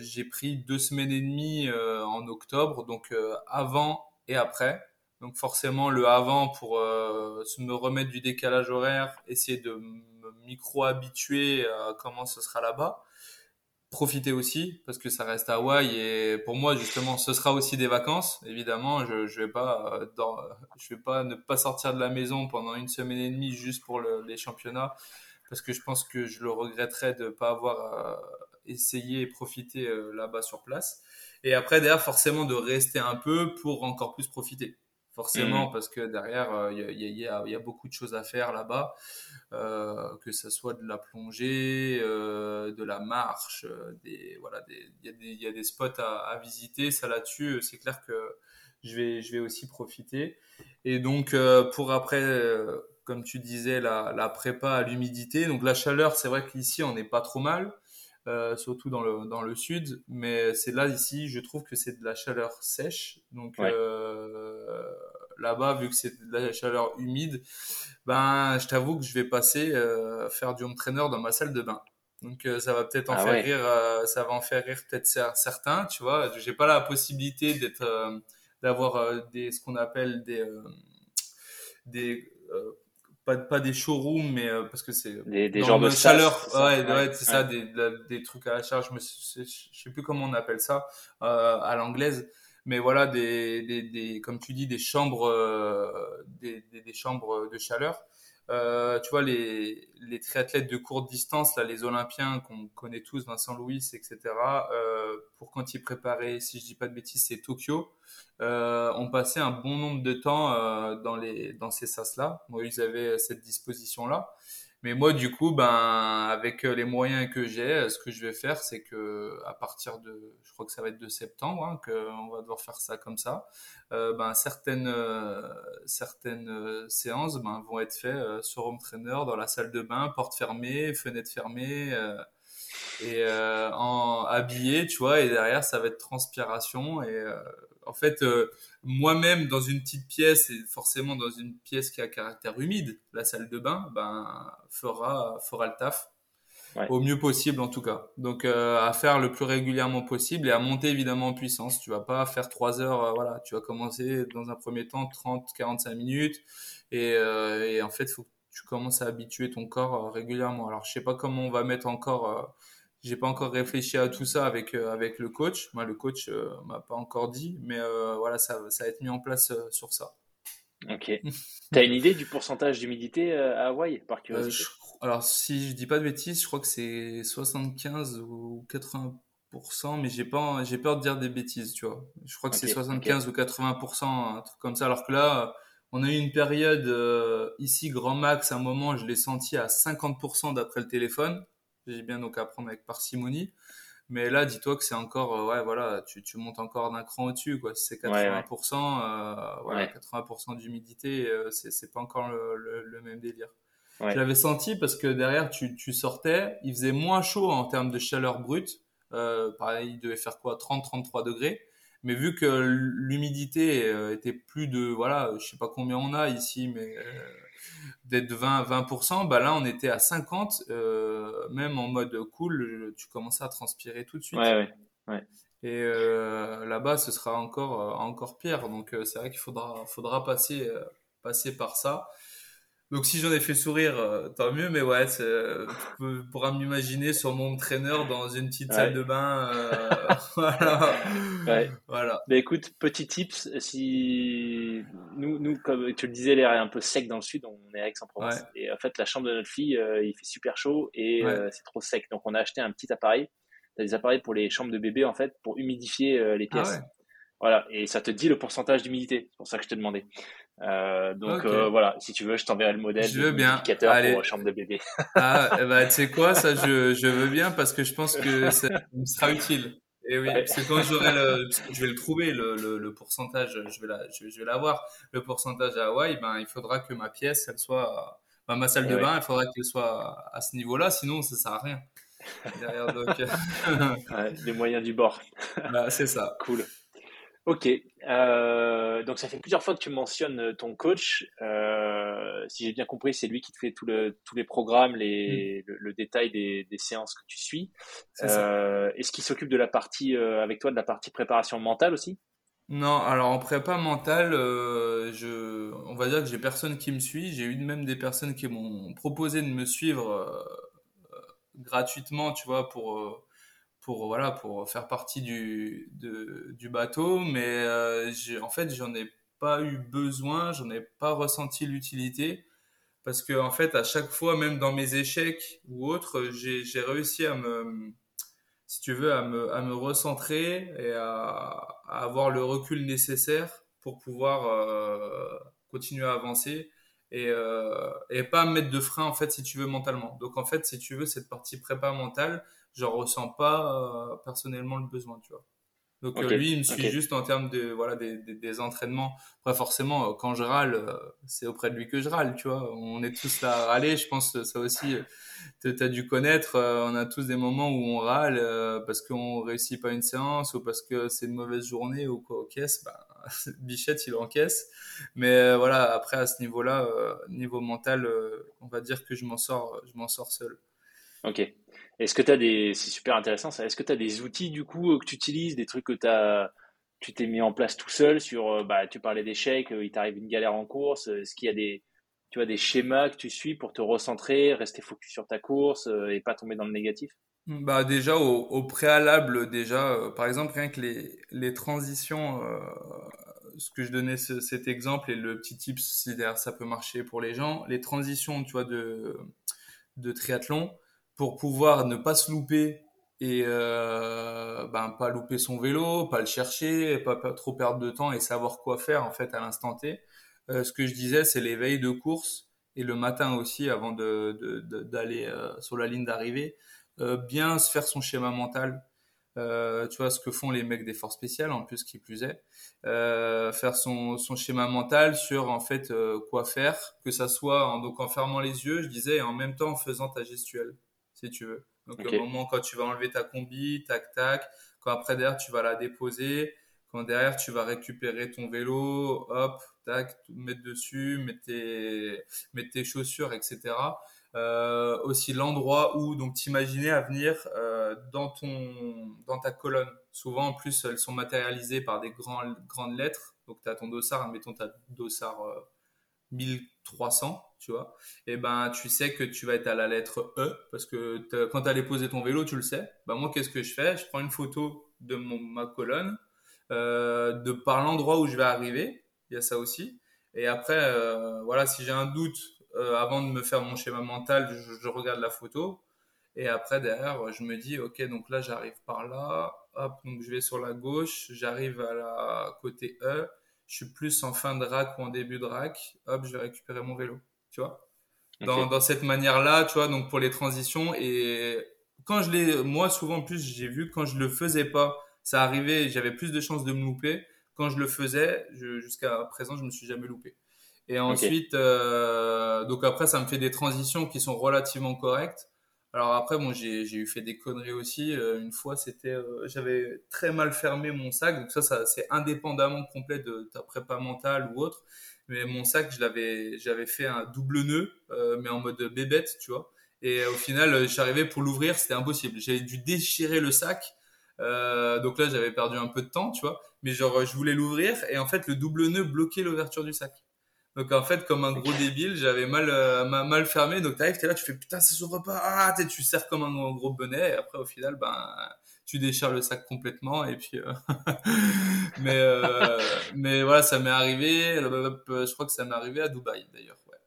j'ai pris deux semaines et demie en octobre, donc avant et après. Donc forcément le avant pour me remettre du décalage horaire, essayer de me micro habituer à comment ce sera là-bas profiter aussi parce que ça reste Hawaï et pour moi justement ce sera aussi des vacances. Évidemment je je vais pas euh, je vais pas ne pas sortir de la maison pendant une semaine et demie juste pour les championnats parce que je pense que je le regretterais de pas avoir euh, essayé et profité euh, là-bas sur place. Et après derrière forcément de rester un peu pour encore plus profiter forcément, mmh. parce que derrière, il y, y, a, beaucoup de choses à faire là-bas, euh, que ce soit de la plongée, euh, de la marche, euh, des voilà, il y, y, a des spots à, à visiter. Ça là-dessus, c'est clair que je vais, je vais aussi profiter. Et donc, pour après, comme tu disais, la, la prépa à l'humidité. Donc la chaleur, c'est vrai qu'ici, on n'est pas trop mal. Euh, surtout dans le, dans le sud. Mais c'est là, ici, je trouve que c'est de la chaleur sèche. Donc euh, là-bas, vu que c'est de la chaleur humide, ben, je t'avoue que je vais passer euh, faire du home trainer dans ma salle de bain. Donc ça va peut-être en ah faire rire, ça va en faire rire peut-être certains, tu vois. J'ai pas la possibilité d'être d'avoir des ce qu'on appelle des des pas, pas des showrooms, mais parce que c'est des, des genres de chaleur. ouais, ouais, c'est ça, des, des trucs à la charge. Je, me, je sais plus comment on appelle ça à l'anglaise mais voilà des, des, des, comme tu dis des chambres des, des, chambres de chaleur euh, tu vois, les, les triathlètes de courte distance, là, les Olympiens qu'on connaît tous, Vincent Louis, etc., euh, pour quand ils préparaient, si je dis pas de bêtises, c'est Tokyo, euh, ont passé un bon nombre de temps euh, dans, les, dans ces sas-là. Moi, ils avaient cette disposition-là. Mais moi, du coup, ben, avec euh, les moyens que j'ai, euh, ce que je vais faire, c'est que à partir de, je crois que ça va être de septembre, hein, qu'on va devoir faire ça comme ça. Euh, ben, certaines certaines séances ben, vont être faites sur home trainer, dans la salle de bain, porte fermée, fenêtre fermée. et en habillé, tu vois, et derrière ça va être transpiration et en fait, euh, moi-même, dans une petite pièce, et forcément dans une pièce qui a caractère humide, la salle de bain, ben, fera, fera le taf. Au mieux possible, en tout cas. Donc, euh, à faire le plus régulièrement possible et à monter évidemment en puissance. Tu vas pas faire trois heures, euh, voilà. Tu vas commencer dans un premier temps 30, 45 minutes. Et, et en fait, il faut que tu commences à habituer ton corps régulièrement. Alors, je sais pas comment on va mettre encore j'ai pas encore réfléchi à tout ça avec euh, avec le coach. Moi, le coach euh, m'a pas encore dit, mais euh, voilà, ça, ça va être mis en place sur ça. Ok. tu as une idée du pourcentage d'humidité à Hawaï, par curiosité Alors, si je dis pas de bêtises, je crois que c'est 75 ou 80% mais j'ai pas j'ai peur de dire des bêtises tu vois je crois que c'est 75 ou 80 un truc comme ça alors que là on a eu une période ici grand max à un moment je l'ai senti à 50% d'après le téléphone j'ai bien donc à prendre avec parcimonie. Mais là, dis-toi que c'est encore, euh, ouais, voilà, tu, tu montes encore d'un cran au-dessus, quoi. c'est 80%, euh, voilà, 80% d'humidité, euh, c'est, pas encore le, le, même délire. Je l'avais senti parce que derrière, tu, tu sortais, il faisait moins chaud en termes de chaleur brute. Euh, pareil, il devait faire quoi, 30-33 degrés. Mais vu que l'humidité était plus de, voilà, je sais pas combien on a ici, mais d'être 20 20%, bah là on était à 50, euh, même en mode cool, tu commençais à transpirer tout de suite. Ouais, ouais, Et euh, là-bas, ce sera encore euh, encore pire. Donc c'est vrai qu'il faudra faudra passer passer par ça. Donc si j'en ai fait sourire, euh, tant mieux, mais ouais, euh, tu pourras m'imaginer sur mon entraîneur dans une petite salle de bain. Euh, voilà. Ouais. voilà. Mais écoute, petit tips, si nous, nous, comme tu le disais, l'air est un peu sec dans le sud, on est à Aix-en-Provence. Et en fait, la chambre de notre fille, il fait super chaud et c'est trop sec. Donc on a acheté un petit appareil. T'as des appareils pour les chambres de bébé en fait, pour humidifier les ah pièces. Voilà, et ça te dit le pourcentage d'humidité. C'est pour ça que je t'ai demandé. Euh, donc euh, voilà, si tu veux, je t'enverrai le modèle je veux bien. Allez. pour chambre de bébé. ah, bah, tu sais quoi, ça je, je veux bien parce que je pense que ça me sera utile. Et oui, c'est quand j'aurai le, je vais le trouver le, le, le pourcentage, je vais la, je, vais l'avoir. Le pourcentage à Hawaï, ben il faudra que ma pièce, elle soit, ben, ma salle de bain, il faudra qu'elle soit à ce niveau-là, sinon ça sert à rien. Derrière, donc... les moyens du bord. Bah, c'est ça. Cool. Ok, euh, donc ça fait plusieurs fois que tu mentionnes euh, ton coach. Euh, si j'ai bien compris, c'est lui qui te fait tout le, tous les programmes, les, mm. le, détail des, des, séances que tu suis. Euh, Est-ce qu'il s'occupe de la partie euh, avec toi de la partie préparation mentale aussi? Non, alors en prépa mentale, euh, je, on va dire que j'ai personne qui me suit. J'ai eu même des personnes qui m'ont proposé de me suivre gratuitement, tu vois, pour pour voilà pour faire partie du du bateau mais euh, en fait j'en ai pas eu besoin j'en ai pas ressenti l'utilité parce que en fait à chaque fois même dans mes échecs ou autres j'ai réussi à me si tu veux à me à me recentrer et à, avoir le recul nécessaire pour pouvoir euh, continuer à avancer et, euh, et pas mettre de frein en fait si tu veux mentalement. Donc en fait si tu veux cette partie prépa mentale j'en ressens pas euh, personnellement le besoin, tu vois. Donc euh, lui, il me suit juste en termes de voilà des, des, des entraînements. Pas forcément, euh, quand je râle, c'est auprès de lui que je râle, tu vois. On est tous là à râler. Je pense que ça aussi, tu as dû connaître. on a tous des moments où on râle parce qu'on réussit pas une séance ou parce que c'est une mauvaise journée ou quoi au caisse. Bah, Bichette, il encaisse. Mais voilà, après à ce niveau-là, niveau mental, on va dire que je m'en sors, je m'en sors seul. Ok. Est-ce que tu as des. C'est super intéressant. Est-ce des outils du coup que tu utilises, des trucs que as tu t'es mis en place tout seul sur, bah, tu parlais d'échecs, il t'arrive une galère en course, est-ce qu'il y a des, tu vois, des schémas que tu suis pour te recentrer, rester focus sur ta course et pas tomber dans le négatif? Bah déjà au, préalable déjà par exemple rien que les, les transitions ce que je donnais cet exemple et le petit tip si ça peut marcher pour les gens, les transitions, tu vois, de, de triathlon pour pouvoir ne pas se louper et euh, ben pas louper son vélo, pas le chercher, pas, trop perdre de temps et savoir quoi faire en fait à l'instant T. Euh, ce que je disais, c'est les veilles de course et le matin aussi avant de d'aller euh, sur la ligne d'arrivée, euh, bien se faire son schéma mental. Euh, tu vois ce que font les mecs des forces spéciales en plus qui plus est. Faire son, son schéma mental sur en fait quoi faire que ça soit en, donc en fermant les yeux je disais et en même temps en faisant ta gestuelle si tu veux donc au moment quand tu vas enlever ta combi tac tac quand après derrière tu vas la déposer quand derrière tu vas récupérer ton vélo hop tac mettre dessus mettre tes mettre tes chaussures etc euh, aussi l'endroit où donc t'imaginer à venir euh, dans ton dans ta colonne. Souvent en plus elles sont matérialisées par des grandes grandes lettres. Donc tu as ton dossard, admettons ta dossard 1300, euh, tu vois. Et ben tu sais que tu vas être à la lettre E parce que quand tu allais poser ton vélo, tu le sais. Ben moi qu'est-ce que je fais? Je prends une photo de ma colonne de par l'endroit où je vais arriver, il y a ça aussi. Et après voilà, si j'ai un doute euh, avant de me faire mon schéma mental, je, regarde la photo. Et après, derrière, je me dis, OK, donc là, j'arrive par là. Hop, donc je vais sur la gauche. J'arrive à la côté E. Je suis plus en fin de rack ou en début de rack. Hop, je vais récupérer mon vélo. Tu vois dans, dans, cette manière-là, tu vois, donc pour les transitions. Et quand je l'ai, moi, souvent, plus, j'ai vu quand je le faisais pas, ça arrivait, j'avais plus de chances de me louper. Quand je le faisais, jusqu'à présent, je me suis jamais loupé. Et ensuite, euh, donc après, ça me fait des transitions qui sont relativement correctes. Alors après, bon, j'ai eu fait des conneries aussi. Euh, une fois, c'était, euh, j'avais très mal fermé mon sac. Donc ça, ça c'est indépendamment complet de ta prépa mentale ou autre. Mais mon sac, je l'avais, j'avais fait un double nœud, euh, mais en mode bébête, tu vois. Et au final, j'arrivais pour l'ouvrir, c'était impossible. J'avais dû déchirer le sac. donc là, j'avais perdu un peu de temps, tu vois. Mais genre, je voulais l'ouvrir et en fait, le double nœud bloquait l'ouverture du sac. Donc en fait, comme un gros débile, j'avais mal, euh, mal fermé. Donc t'arrives, t'es là, tu fais putain, ça s'ouvre pas. Ah, tu serres comme un, gros bonnet. Et après, au final, ben, tu déchires le sac complètement. Et puis, euh, mais, euh, mais voilà, ça m'est arrivé. Je crois que ça m'est arrivé à Dubaï d'ailleurs. Ouais.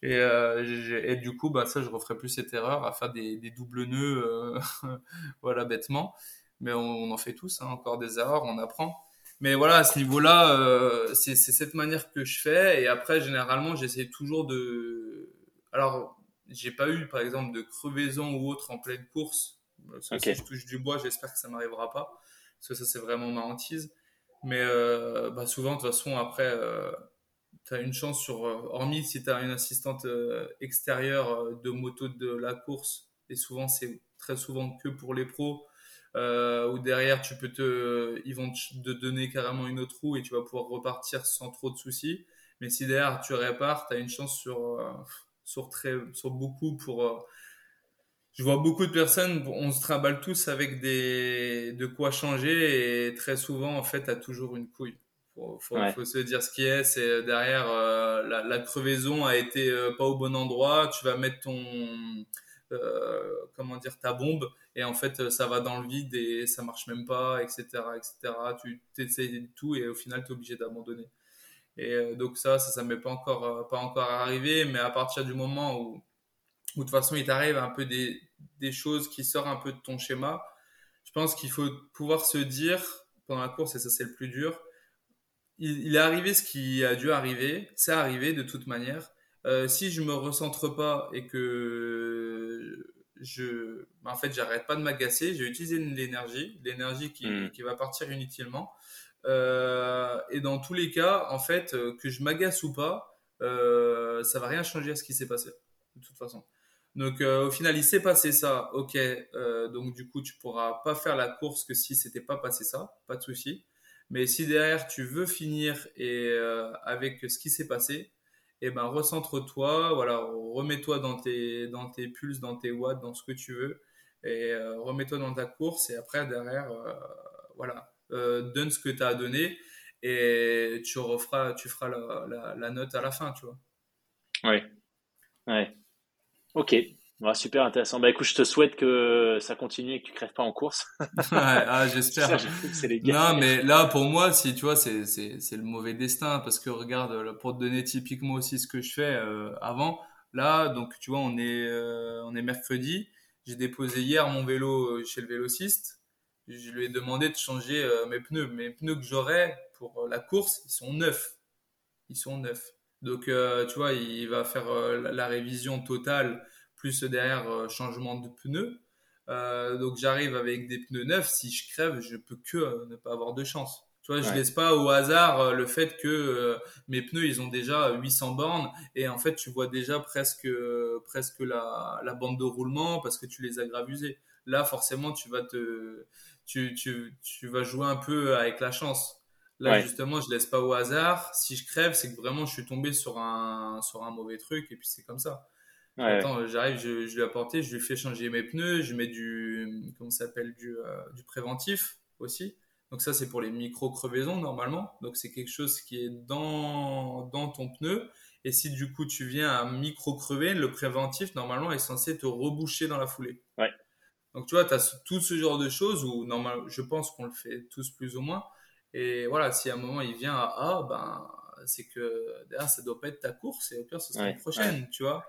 Et, et du coup, bah, ça, je referai plus cette erreur à faire des, des doubles nœuds, voilà, bêtement. Mais on, en fait tous, hein, encore des erreurs, on apprend. Mais voilà, à ce niveau-là, euh, c'est cette manière que je fais. Et après, généralement, j'essaie toujours de. Alors, j'ai pas eu, par exemple, de crevaison ou autre en pleine course. Si je touche du bois, j'espère que ça m'arrivera pas. Parce que ça, c'est vraiment ma hantise. Mais euh, bah, souvent, de toute façon, après, euh, tu as une chance sur. hormis si tu as une assistante extérieure de moto de la course, et souvent, c'est très souvent que pour les pros euh, ou derrière tu peux te, ils vont te donner carrément une autre roue et tu vas pouvoir repartir sans trop de soucis. Mais si derrière tu répares, tu as une chance sur, euh, sur, très, sur beaucoup pour. Euh, je vois beaucoup de personnes, on se trimballe tous avec des, de quoi changer et très souvent, en fait, tu as toujours une couille. Faut, faut, faut, se dire ce qui est, c'est derrière la, la, crevaison a été pas au bon endroit, tu vas mettre ton, euh, comment dire, ta bombe et en fait ça va dans le vide et ça marche même pas, etc., etc. Tu essayes tout et au final tu es obligé d'abandonner. Et euh, donc ça, ça, ça m'est pas encore, euh, pas encore arrivé, mais à partir du moment où, de toute façon il t'arrive un peu des, des choses qui sortent un peu de ton schéma, je pense qu'il faut pouvoir se dire pendant la course, et ça c'est le plus dur, il, est arrivé ce qui a dû arriver, c'est arrivé de toute manière, euh, si je me recentre pas et que je, en fait, j'arrête pas de m'agacer, j'ai utilisé l'énergie, l'énergie qui, hmm. qui, va partir inutilement. Euh, et dans tous les cas, en fait, euh, que je m'agace ou pas, euh, ça va rien changer à ce qui s'est passé, de toute façon. Donc, euh, au final, il s'est passé ça, ok. Euh, donc, du coup, tu pourras pas faire la course que si c'était pas passé ça, pas de souci. Mais si derrière tu veux finir et avec ce qui s'est passé, eh ben recentre-toi, voilà, remets-toi dans tes, dans tes pulses, dans tes watts, dans ce que tu veux, et euh, remets-toi dans ta course, et après derrière, euh, voilà, donne ce que tu as à donner et tu referas, tu feras la, la, note à la fin, tu vois. Oui. Ouais. Ok. Super intéressant. Bah écoute, je te souhaite que ça continue et que tu crèves pas en course. ah, j'espère. non, mais là, pour moi, si tu vois, c'est, c'est, c'est le mauvais destin parce que regarde, pour te donner typiquement aussi ce que je fais euh, avant, là, donc tu vois, on est, euh, on est mercredi. J'ai déposé hier mon vélo euh, chez le vélociste. Je lui ai demandé de changer mes pneus. Mes pneus que j'aurais pour la course, ils sont neufs. Ils sont neufs. Donc, tu vois, il va faire la révision totale, plus derrière euh, changement de pneus. donc, j'arrive avec des pneus neufs. Si je crève, je peux que ne pas avoir de chance. Tu vois, je laisse pas au hasard le fait que mes pneus, ils ont déjà 800 bornes et en fait, tu vois déjà presque presque la, la bande de roulement parce que tu les as gravusés. Là, forcément, tu vas te tu, tu, tu vas jouer un peu avec la chance. Là, justement, je laisse pas au hasard. Si je crève, c'est que vraiment, je suis tombé sur un, sur un mauvais truc et puis c'est comme ça. Attends, j'arrive, je, je lui apporte, je lui fais changer mes pneus, je mets du, comment s'appelle, du, euh, du préventif aussi. Donc ça, c'est pour les micro-crevaisons normalement. Donc c'est quelque chose qui est dans, dans ton pneu. Et si du coup tu viens à micro-crever, le préventif normalement est censé te reboucher dans la foulée. Ouais. Donc tu vois, tu as tout ce genre de choses où normalement, je pense qu'on le fait tous plus ou moins. Et voilà, si à un moment il vient à A, ben, c'est que derrière, ça doit pas être ta course et au pire, ce sera la prochaine, tu vois.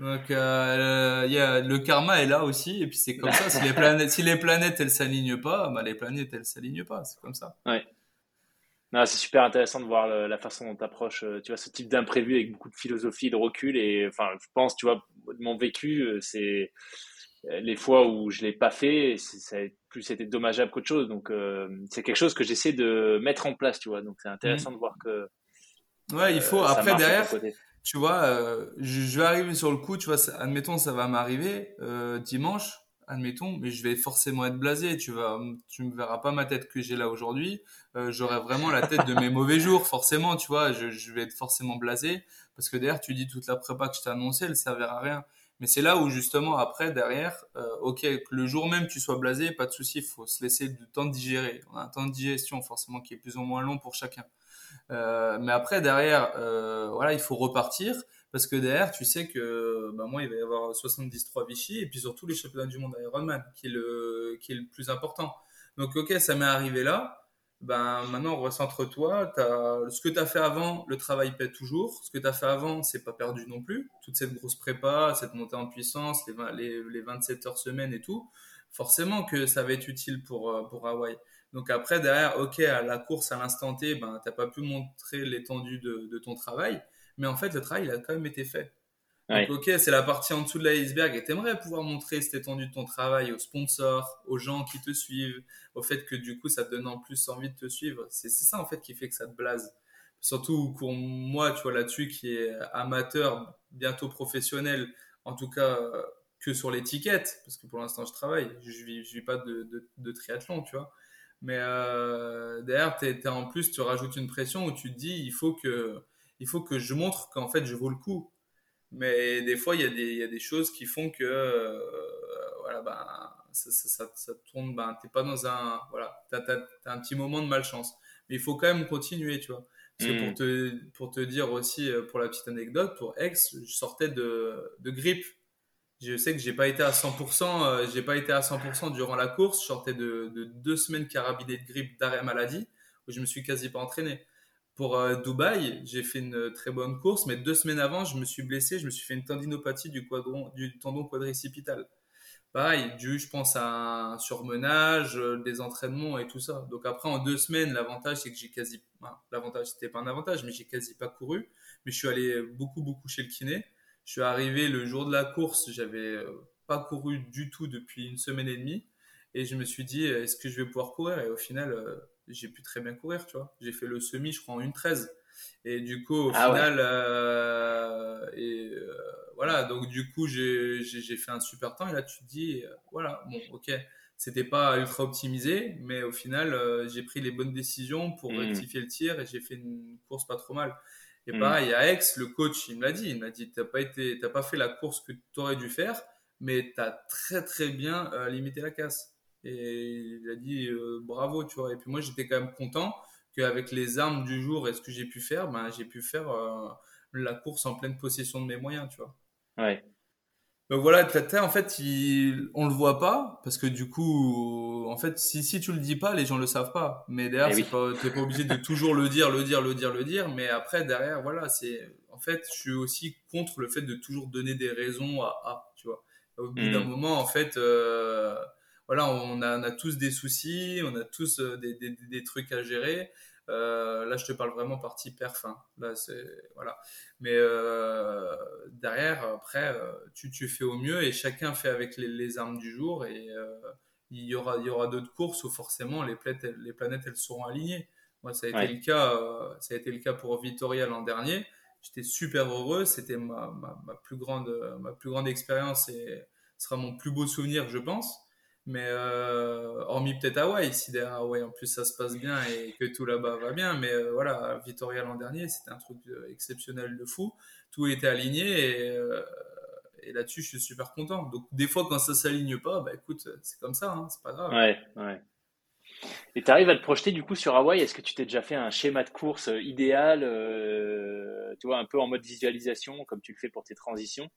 Donc, euh, y a, le karma est là aussi, et puis c'est comme ça. Si les planètes, si les planètes elles s'alignent pas, ben, les planètes elles s'alignent pas. C'est comme ça. Ouais. C'est super intéressant de voir la façon dont tu approches, euh, tu vois, ce type d'imprévu avec beaucoup de philosophie, de recul. Et enfin, je pense, tu vois, mon vécu, euh, c'est les fois où je l'ai pas fait, ça a plus c'était dommageable qu'autre chose. Donc euh, c'est quelque chose que j'essaie de mettre en place, tu vois. Donc c'est intéressant mmh. de voir que. Ouais, il faut euh, après derrière. Tu vois, euh, je, vais arriver sur le coup, tu vois, admettons ça va m'arriver dimanche, admettons, mais je vais forcément être blasé. Tu vas, tu me verras pas ma tête que j'ai là aujourd'hui. J'aurai vraiment la tête de mes mauvais jours, forcément, tu vois. Je, je, vais être forcément blasé parce que derrière, tu dis toute la prépa que je t'ai annoncé, elle servira à rien. Mais c'est là où justement après derrière, euh, ok, que le jour même tu sois blasé, pas de souci, il faut se laisser du temps de digérer. On a un temps de digestion forcément qui est plus ou moins long pour chacun. Euh, mais après derrière, euh, voilà, il faut repartir parce que derrière, tu sais que bah, moi il va y avoir 73 Vichy et puis surtout les championnats du monde Ironman qui est le qui est le plus important. Donc ok, ça m'est arrivé là ben maintenant recentre-toi. Ce que tu as fait avant, le travail paie toujours. Ce que tu as fait avant, c'est pas perdu non plus. Toute cette grosse prépa, cette montée en puissance, les, les, 27 heures semaine et tout, forcément que ça va être utile pour, euh, pour Hawaï. Donc après, derrière, ok, à la course à l'instant T, ben, tu n'as pas pu montrer l'étendue de, de ton travail, mais en fait, le travail, il a quand même été fait. Donc, ok, c'est la partie en dessous de l'iceberg et t'aimerais pouvoir montrer cette étendue de ton travail aux sponsors, aux gens qui te suivent, au fait que du coup ça te donne en plus envie de te suivre. C'est ça en fait qui fait que ça te blase. Surtout pour moi, tu vois, là-dessus qui est amateur, bientôt professionnel, en tout cas que sur l'étiquette, parce que pour l'instant je travaille, je vis, je vis pas de, de, de triathlon, tu vois. Mais euh, derrière, t'es, en plus, tu rajoutes une pression où tu te dis, il faut que, il faut que je montre qu'en fait je vaux le coup mais des fois, il y, a des, il y a des choses qui font que euh, voilà, ben, ça, ça, ça, tourne, ben, t'es pas dans un. Voilà, t'as, as, un petit moment de malchance. Mais il faut quand même continuer, tu vois. Parce que pour mm. te, pour te dire aussi, euh, pour la petite anecdote, pour Aix, je sortais de, de grippe. Je sais que j'ai pas été à 100%, euh, j'ai pas été à 100% durant la course. Je sortais de, de deux semaines carabinées de grippe d'arrêt maladie, où je me suis quasi pas entraîné pour euh, Dubaï, j'ai fait une très bonne course, mais deux semaines avant, je me suis blessé, je me suis fait une tendinopathie du, tendon quadricipital. Pareil, dû, je pense, à un surmenage, euh, des entraînements et tout ça. Donc après, en deux semaines, l'avantage, c'est que j'ai quasi... l'avantage, c'était pas un avantage, mais j'ai quasi pas couru. Mais je suis allé beaucoup, beaucoup chez le kiné. Je suis arrivé le jour de la course, j'avais euh, pas couru du tout depuis une semaine et demie. Et je me suis dit, est-ce que je vais pouvoir courir? Et au final, j'ai pu très bien courir, tu vois. J'ai fait le semi, je crois, en une 13. Et du coup, au ah final, euh, et euh, voilà, donc du coup, j'ai fait un super temps. Et là, tu te dis, euh, voilà, bon, ok, c'était pas ultra optimisé, mais au final, j'ai pris les bonnes décisions pour mmh. rectifier le tir et j'ai fait une course pas trop mal. Et mmh. pareil, à Aix, le coach, il me l'a dit, il m'a dit, t'as pas été, t'as pas fait la course que tu aurais dû faire, mais tu as très très bien limité la casse. Et il a dit bravo, tu vois. Et puis moi, j'étais quand même content qu'avec les armes du jour et ce que j'ai pu faire, ben, j'ai pu faire la course en pleine possession de mes moyens, tu vois. Ouais. Donc voilà, Tata, en fait, il, on le voit pas parce que du coup, en fait, si, si tu le dis pas, les gens le savent pas. Mais derrière, eh pas, t'es pas obligé de toujours le dire, le dire, le dire, le dire. Mais après, derrière, voilà, c'est, en fait, je suis aussi contre le fait de toujours donner des raisons à, à tu vois. Au bout d'un hmm. moment, en fait, euh, voilà, on a, on a tous des soucis, on a tous euh, des, des, des trucs à gérer. Euh, là, je te parle vraiment partie perf. Hein. Là, c'est voilà. Mais euh, derrière, après, euh, tu, tu fais au mieux et chacun fait avec les, les armes du jour. Et il y aura, il y aura d'autres courses où forcément les planètes, elles, les planètes, elles seront alignées. Moi, ça a été le cas. ça a été le cas pour Vitoria l'an dernier. J'étais super heureux. C'était ma, ma, ma, plus grande, ma plus grande expérience et ce sera mon plus beau souvenir, je pense. Mais euh, hormis peut-être Hawaï, si derrière Hawaï en plus ça se passe bien et que tout là-bas va bien. Mais euh, voilà, Vitoria l'an dernier, c'était un truc euh, exceptionnel de fou. Tout était aligné et, et là-dessus, je suis super content. Donc des fois, quand ça s'aligne pas, bah écoute, c'est comme ça, hein, c'est pas grave. Ouais, ouais. Et tu arrives à te projeter du coup sur Hawaï? Est-ce que tu t'es déjà fait un schéma de course idéal, tu vois, un peu en mode visualisation, comme tu le fais pour tes transitions?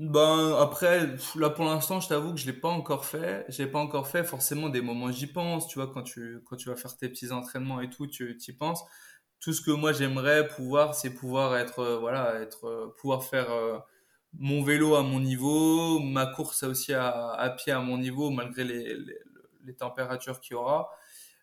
Ben après, là pour l'instant, je t'avoue que je l'ai pas encore fait. J'ai pas encore fait. Forcément, des moments j'y pense. Tu vois, quand tu quand tu vas faire tes petits entraînements et tout, tu y penses. Tout ce que moi j'aimerais pouvoir, c'est pouvoir être euh, voilà, être euh, pouvoir faire euh, mon vélo à mon niveau, ma course aussi à, à pied à mon niveau, malgré les, les, les températures qu'il y aura.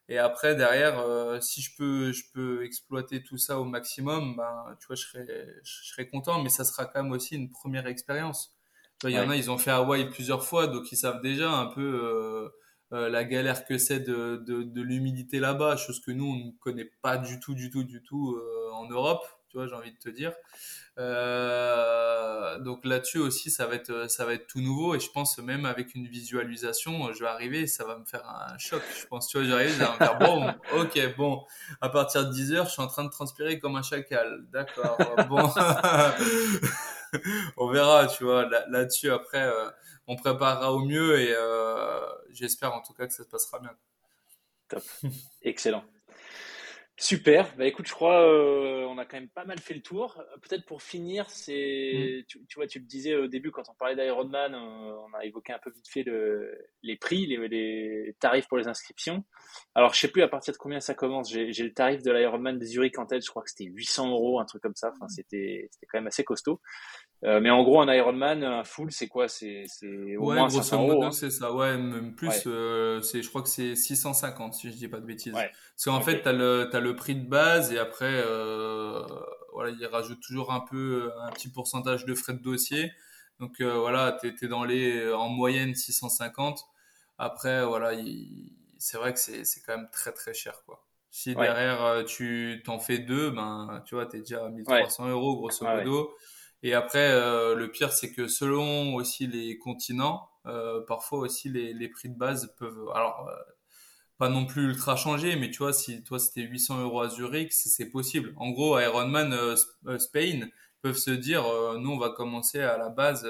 Et après, derrière, euh, si je peux, je peux exploiter tout ça au maximum, ben, tu vois, je serais, je serais content, mais ça sera quand même aussi une première expérience. Il y en a, ils ont fait Hawaï plusieurs fois, donc ils savent déjà un peu euh, euh, la galère que c'est de, de, de l'humidité là-bas, chose que nous, on ne connaît pas du tout, du tout, du tout en Europe, tu vois, j'ai envie de te dire. Euh, donc là-dessus aussi, ça va être ça va être tout nouveau et je pense même avec une visualisation, je vais arriver, ça va me faire un choc. Je pense, tu vois, j'arrive, ça va me faire bon, ok, bon, à partir de 10 heures, je suis en train de transpirer comme un chacal, d'accord, bon, on verra, tu vois, là-dessus après, euh, on préparera au mieux et euh, j'espère en tout cas que ça se passera bien. Top, excellent. Super. Bah écoute, je crois euh, on a quand même pas mal fait le tour. Peut-être pour finir, c'est mm. tu, tu, vois, tu le disais au début quand on parlait d'Ironman, euh, on a évoqué un peu vite fait le, les prix, les, les, tarifs pour les inscriptions. Alors je sais plus à partir de combien ça commence. J'ai le tarif de l'Ironman des Zurich en tête. Je crois que c'était 800 euros, un truc comme ça. Enfin, c'était c'était quand même assez costaud. Euh, mais en gros, un Ironman, un full, c'est quoi? C'est au ouais, moins 500 euros. Hein. c'est ça. Ouais, même plus. Euh, c'est, je crois que c'est 650 si je dis pas de bêtises. Ouais. Parce qu'en fait, t'as le t'as le prix de base et après, euh, voilà, il rajoute toujours un peu un petit pourcentage de frais de dossier. Donc euh, voilà, t'es es dans les en moyenne 650. Après, voilà, c'est vrai que c'est quand même très très cher quoi. Si derrière euh, tu t'en fais deux, ben tu vois, t'es déjà à 1300 euros grosso modo. Et après, euh, le pire, c'est que selon aussi les continents, euh, parfois aussi les, les, prix de base peuvent, alors euh, pas non plus ultra changer, mais tu vois, si toi c'était 800 euros à Zurich, c'est possible. En gros, Ironman Spain peuvent se dire, nous on va commencer à la base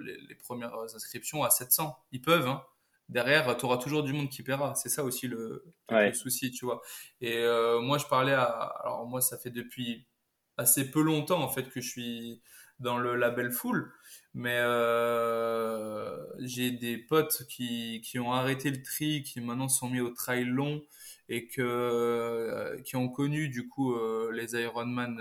les, les, premières inscriptions à 700. Ils peuvent. Hein. Derrière, tu auras toujours du monde qui paiera. C'est ça aussi le, le, souci, tu vois. Et moi, je parlais à, alors moi, ça fait depuis assez peu longtemps en fait que je suis dans le label full, mais euh, j'ai des potes qui, qui ont arrêté le tri, qui maintenant sont mis au trail long et que euh, qui ont connu du coup euh, les Ironman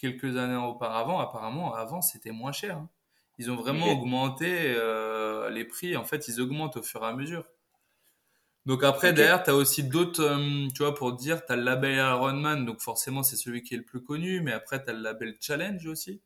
quelques années auparavant. Apparemment, avant c'était moins cher. Hein. Ils ont vraiment augmenté euh, les prix. En fait, ils augmentent au fur et à mesure. Donc après, derrière, tu as aussi d'autres, euh, tu vois, pour dire, tu as le label Ironman, donc forcément, c'est celui qui est le plus connu, mais après, tu as le label Challenge aussi.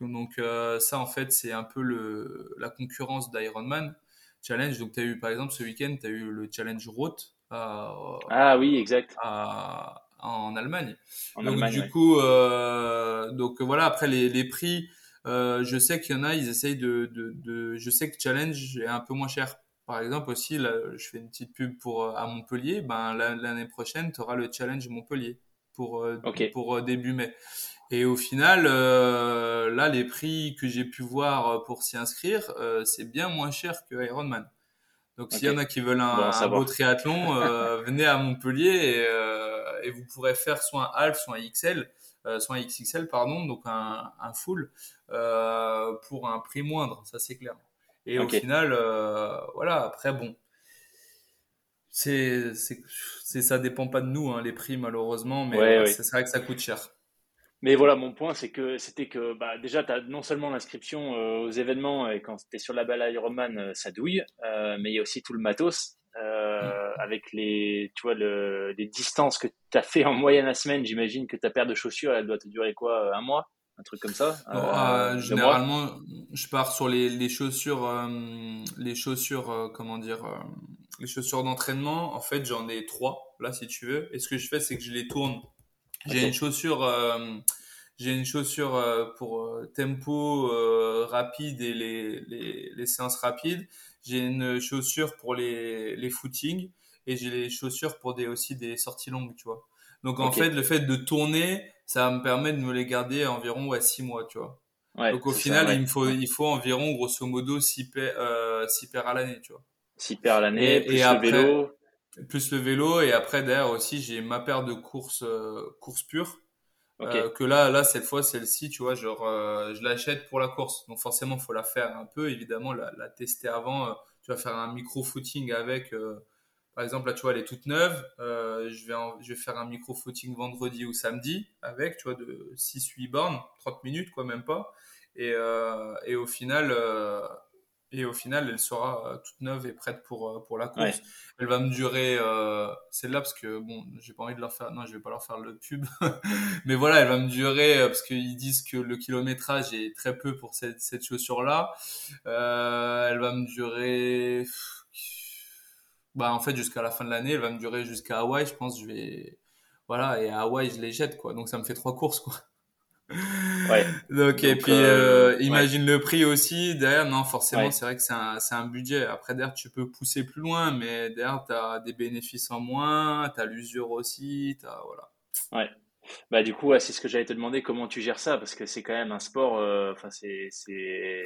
Donc euh, ça, en fait, c'est un peu le, la concurrence d'Ironman Challenge. Donc tu as eu, par exemple, ce week-end, tu as eu le Challenge Roth. ah oui, exact. en Allemagne. donc du coup, euh, donc voilà, après les, les prix, euh, je sais qu'il y en a, ils essayent de, de, de, je sais que Challenge est un peu moins cher par exemple aussi, là, je fais une petite pub pour euh, à Montpellier. Ben l'année prochaine, tu auras le challenge Montpellier pour euh, pour euh, début mai. Et au final, là, les prix que j'ai pu voir pour s'y inscrire, c'est bien moins cher que Ironman. Donc s'il y en a qui veulent un, beau triathlon, euh, venez à Montpellier et, euh, et, vous pourrez faire soit un half, soit un XL, euh, soit un XXL pardon, donc un, un full euh, pour un prix moindre, ça c'est clair. Et au final, euh, voilà. Après bon, c'est c'est ça dépend pas de nous hein, les prix malheureusement, mais c'est vrai que ça coûte cher. Mais voilà, mon point, c'est que c'était que bah, déjà, tu as non seulement l'inscription euh, aux événements et quand tu es sur la balle Ironman, euh, ça douille, euh, mais il y a aussi tout le matos euh, mm. avec les, tu vois, le, les distances que tu as fait en moyenne la semaine. J'imagine que ta paire de chaussures, elle doit te durer quoi Un mois un truc comme ça Généralement, je pars sur les, les chaussures, les chaussures, comment dire, les chaussures d'entraînement. En fait, j'en ai trois là, si tu veux. Et ce que je fais, c'est que je les tourne j'ai une chaussure, euh, j'ai une chaussure euh, pour euh, tempo rapide et les, les, les, séances rapides. J'ai une chaussure pour les, les footings et j'ai les chaussures pour des aussi des sorties longues, tu vois. Donc en fait, le fait de tourner, ça me permet de me les garder environ ouais, 6 mois, tu vois. Ouais, Donc au final, il me faut il faut environ grosso modo 6 paires, euh, paires à l'année, tu vois. 6 paires l'année, plus le vélo. plus le vélo et après derrière aussi j'ai ma paire de courses euh, courses pures. Euh, que là là cette fois celle-ci tu vois genre euh, je l'achète pour la course. Donc forcément faut la faire un peu évidemment la, la tester avant. Tu vas faire un micro footing avec par exemple là tu vois elle est toute neuve. Je vais je vais faire un micro footing vendredi ou samedi avec tu vois de 6 8 bornes 30 minutes quoi même pas. Et et au final et au final, elle sera euh, toute neuve et prête pour, euh, pour la course. Elle va me durer, euh, celle-là, parce que bon, j'ai pas envie de leur faire, non, je vais pas leur faire le pub, mais voilà, elle va me durer, parce qu'ils disent que le kilométrage est très peu pour cette, cette chaussure-là. Euh, elle va me durer, bah, en fait, jusqu'à la fin de l'année, elle va me durer jusqu'à Hawaï, je pense, je vais, voilà, et à Hawaï, je les jette, quoi. Donc, ça me fait trois courses, quoi. Ouais. Donc, et puis euh, euh imagine le prix aussi derrière. Non, forcément, c'est vrai que c'est un, c'est un budget. Après derrière, tu peux pousser plus loin, mais derrière, tu as des bénéfices en moins, tu as l'usure aussi, t'as voilà. Ouais. Bah du coup, c'est ce que j'allais te demander, comment tu gères ça? Parce que c'est quand même un sport, euh, enfin c'est c'est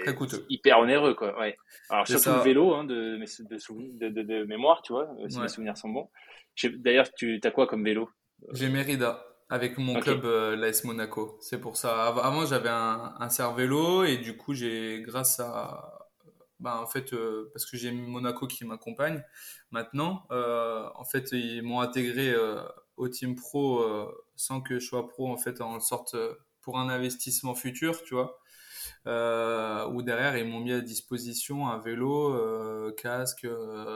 hyper onéreux quoi. Ouais. Alors surtout le vélo hein, de, de, de, de, mémoire, tu vois, si mes souvenirs sont bons. D'ailleurs, tu as quoi comme vélo? J'ai Mérida avec mon club euh, l'AS Monaco. C'est pour ça. Avant, j'avais un, un cervélo et du coup, j'ai grâce à bah, en fait euh, parce que j'ai Monaco qui m'accompagne maintenant euh, en fait ils m'ont intégré euh, au team pro euh, sans que je sois pro en fait en sorte pour un investissement futur tu vois euh, où derrière ils m'ont mis à disposition un vélo, euh, casque,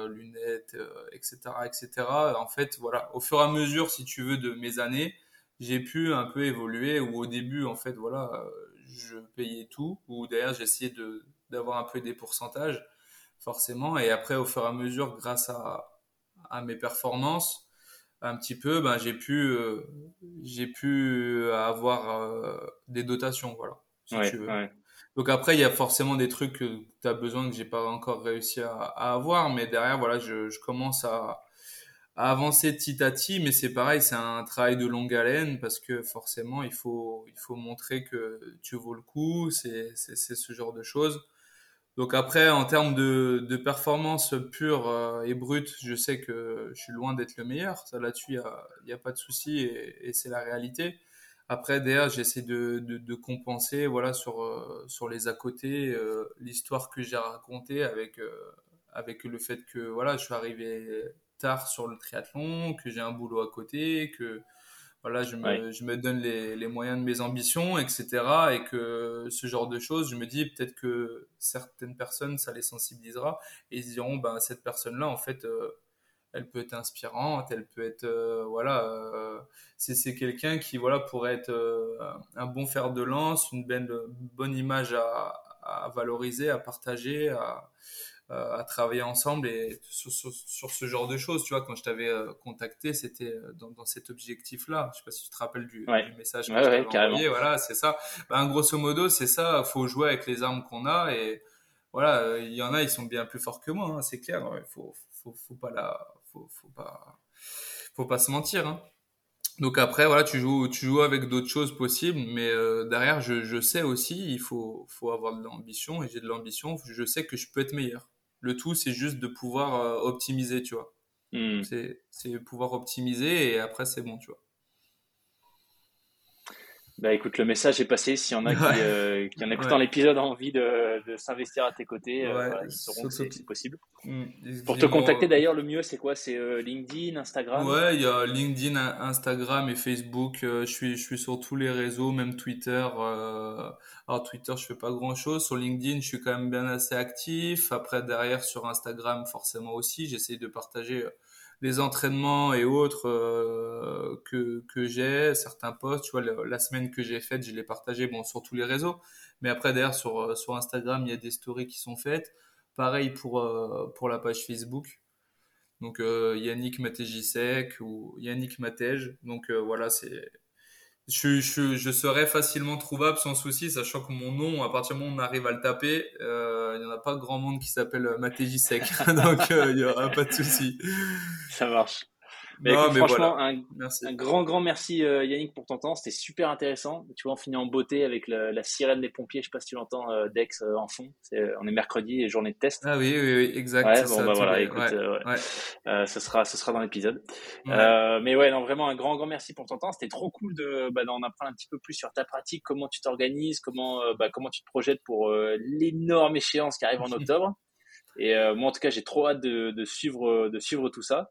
lunettes, etc., etc. En fait, voilà, au fur et à mesure, si tu veux, de mes années, j'ai pu un peu évoluer où au début en fait voilà je payais tout ou d'ailleurs j'essayais de d'avoir un peu des pourcentages forcément et après au fur et à mesure grâce à, à mes performances un petit peu ben j'ai pu euh, j'ai pu avoir euh, des dotations voilà si tu veux. donc après il y a forcément des trucs que tu as besoin que j'ai pas encore réussi à, à, avoir mais derrière voilà je, je commence à avancer petit à petit, mais c'est pareil, c'est un travail de longue haleine parce que forcément, il faut, il faut montrer que tu vaux le coup, c'est, ce genre de choses. Donc après, en termes de, de performance pure euh, et brute, je sais que je suis loin d'être le meilleur. Ça là-dessus, il n'y a, pas de souci et, et c'est la réalité. Après, derrière, j'essaie de, de, de, compenser voilà, sur, euh, sur les à côté, euh, l'histoire que j'ai racontée avec, avec le fait que voilà, je suis arrivé tard sur le triathlon, que j'ai un boulot à côté, que voilà, je me, je me donne les, les, moyens de mes ambitions, etc. Et que ce genre de choses, je me dis peut-être que certaines personnes, ça les sensibilisera et ils diront, ben, cette personne-là, en fait, euh, elle peut être inspirante, elle peut être, euh, voilà, euh, c'est quelqu'un qui, voilà, pourrait être un bon fer de lance, une belle, bonne image à, à valoriser, à partager, à, euh, à travailler ensemble et sur, sur, ce genre de choses. Tu vois, quand je t'avais euh, contacté, c'était euh, dans, dans, cet objectif-là. Je sais pas si tu te rappelles du, du message que ouais, envoyé. Voilà, c'est ça. Ben, grosso modo, c'est ça. Faut jouer avec les armes qu'on a et voilà, il y en a, ils sont bien plus forts que moi, hein, c'est clair. Il faut, faut, faut pas la, faut, faut pas, faut pas se mentir. Hein. Donc après, voilà, tu joues, tu joues avec d'autres choses possibles, mais euh, derrière, je, je, sais aussi, il faut, faut avoir de l'ambition et j'ai de l'ambition. Je sais que je peux être meilleur. Le tout, c'est juste de pouvoir optimiser, tu vois. Hmm. C'est pouvoir optimiser et après, c'est bon, tu vois. Bah écoute, le message est passé. S'il y en a qui, euh, qui en écoutant l'épisode ont envie de, de s'investir à tes côtés, euh, ils sauront que c'est possible. Mm, Pour te contacter d'ailleurs, le mieux c'est quoi? C'est euh, LinkedIn, Instagram? Ouais, il y a LinkedIn, Instagram et Facebook. je, suis, je suis sur tous les réseaux, même Twitter. alors Twitter, je fais pas grand chose. Sur LinkedIn, je suis quand même bien assez actif. Après, derrière, sur Instagram, forcément aussi, j'essaye de partager les entraînements et autres euh, que, j'ai, certains posts, tu vois, la, semaine que j'ai faite, je l'ai partagé bon, sur tous les réseaux, mais après d'ailleurs sur, euh, Instagram, il y a des stories qui sont faites. Pareil pour, euh, la page Facebook. Donc Yannick Matejisek ou Yannick Matej. Donc voilà, c'est je, je, je, serais facilement trouvable sans souci, sachant que mon nom, à partir du moment où on arrive à le taper, euh, il n'y en a pas grand monde qui s'appelle Matejisek. Donc, euh, il n'y aura pas de souci. Ça marche franchement, un, grand, grand merci euh, Yannick pour ton temps. C'était super intéressant. Tu vois, on finit en beauté avec la sirène des pompiers. Je sais pas si tu l'entends, euh, Dex euh, en fond. on est mercredi et journée de test. Ah oui, oui, oui exact. Ouais, bon, bah voilà, écoute, ouais, ce sera, ce sera dans l'épisode. mais ouais, non, vraiment un grand, grand merci pour ton temps. C'était trop cool de, bah, d'en apprendre un petit peu plus sur ta pratique, comment tu t'organises, comment, bah, comment tu te projettes pour l'énorme échéance qui arrive en octobre. Et moi, en tout cas, j'ai trop hâte de, de, suivre, de suivre tout ça.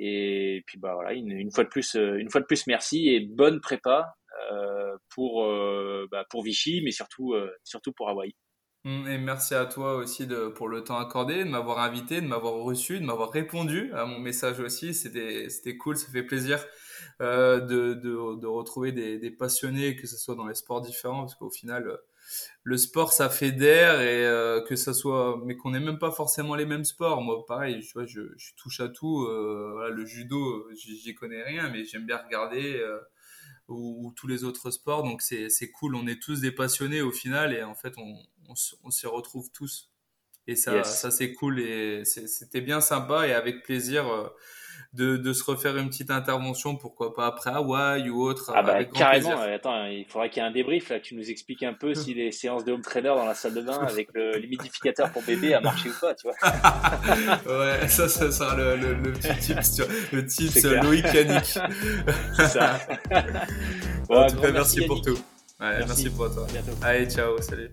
Et puis bah voilà, une, fois de plus, euh, une fois de plus, merci et bonne prépa euh, pour euh, bah, pour Vichy, mais surtout surtout pour Hawaï. Mmh, et merci à toi aussi pour le temps accordé, de m'avoir invité, de m'avoir reçu, de m'avoir répondu à mon message aussi. C'était, c'était cool, ça fait plaisir de, de, retrouver des, passionnés, que ce soit dans les sports différents, parce qu'au final, le sport ça fédère et euh, que ça soit mais qu'on n'ait même pas forcément les mêmes sports. Moi pareil tu vois je, je touche à tout euh, le judo j'y connais rien mais j'aime bien regarder euh, ou, tous les autres sports. Donc c'est c'est cool. On est tous des passionnés au final et en fait on on, on s'y retrouve tous. Et ça ça c'est cool et c'était bien sympa et avec plaisir de, de, se refaire une petite intervention, pourquoi pas après Hawaï ou autre. Ah bah carrément, attends, il faudrait qu'il y ait un débrief là, que tu nous expliques un peu si les séances de home trainer dans la salle de bain avec le l'humidificateur pour bébé a marché ou pas, tu vois. ouais, ça, ça sera le, le, petit tips, le tips Loïc Yannick. C'est ça. en tout cas, merci, pour tout. Ouais, merci. merci pour toi. Allez, ciao, salut.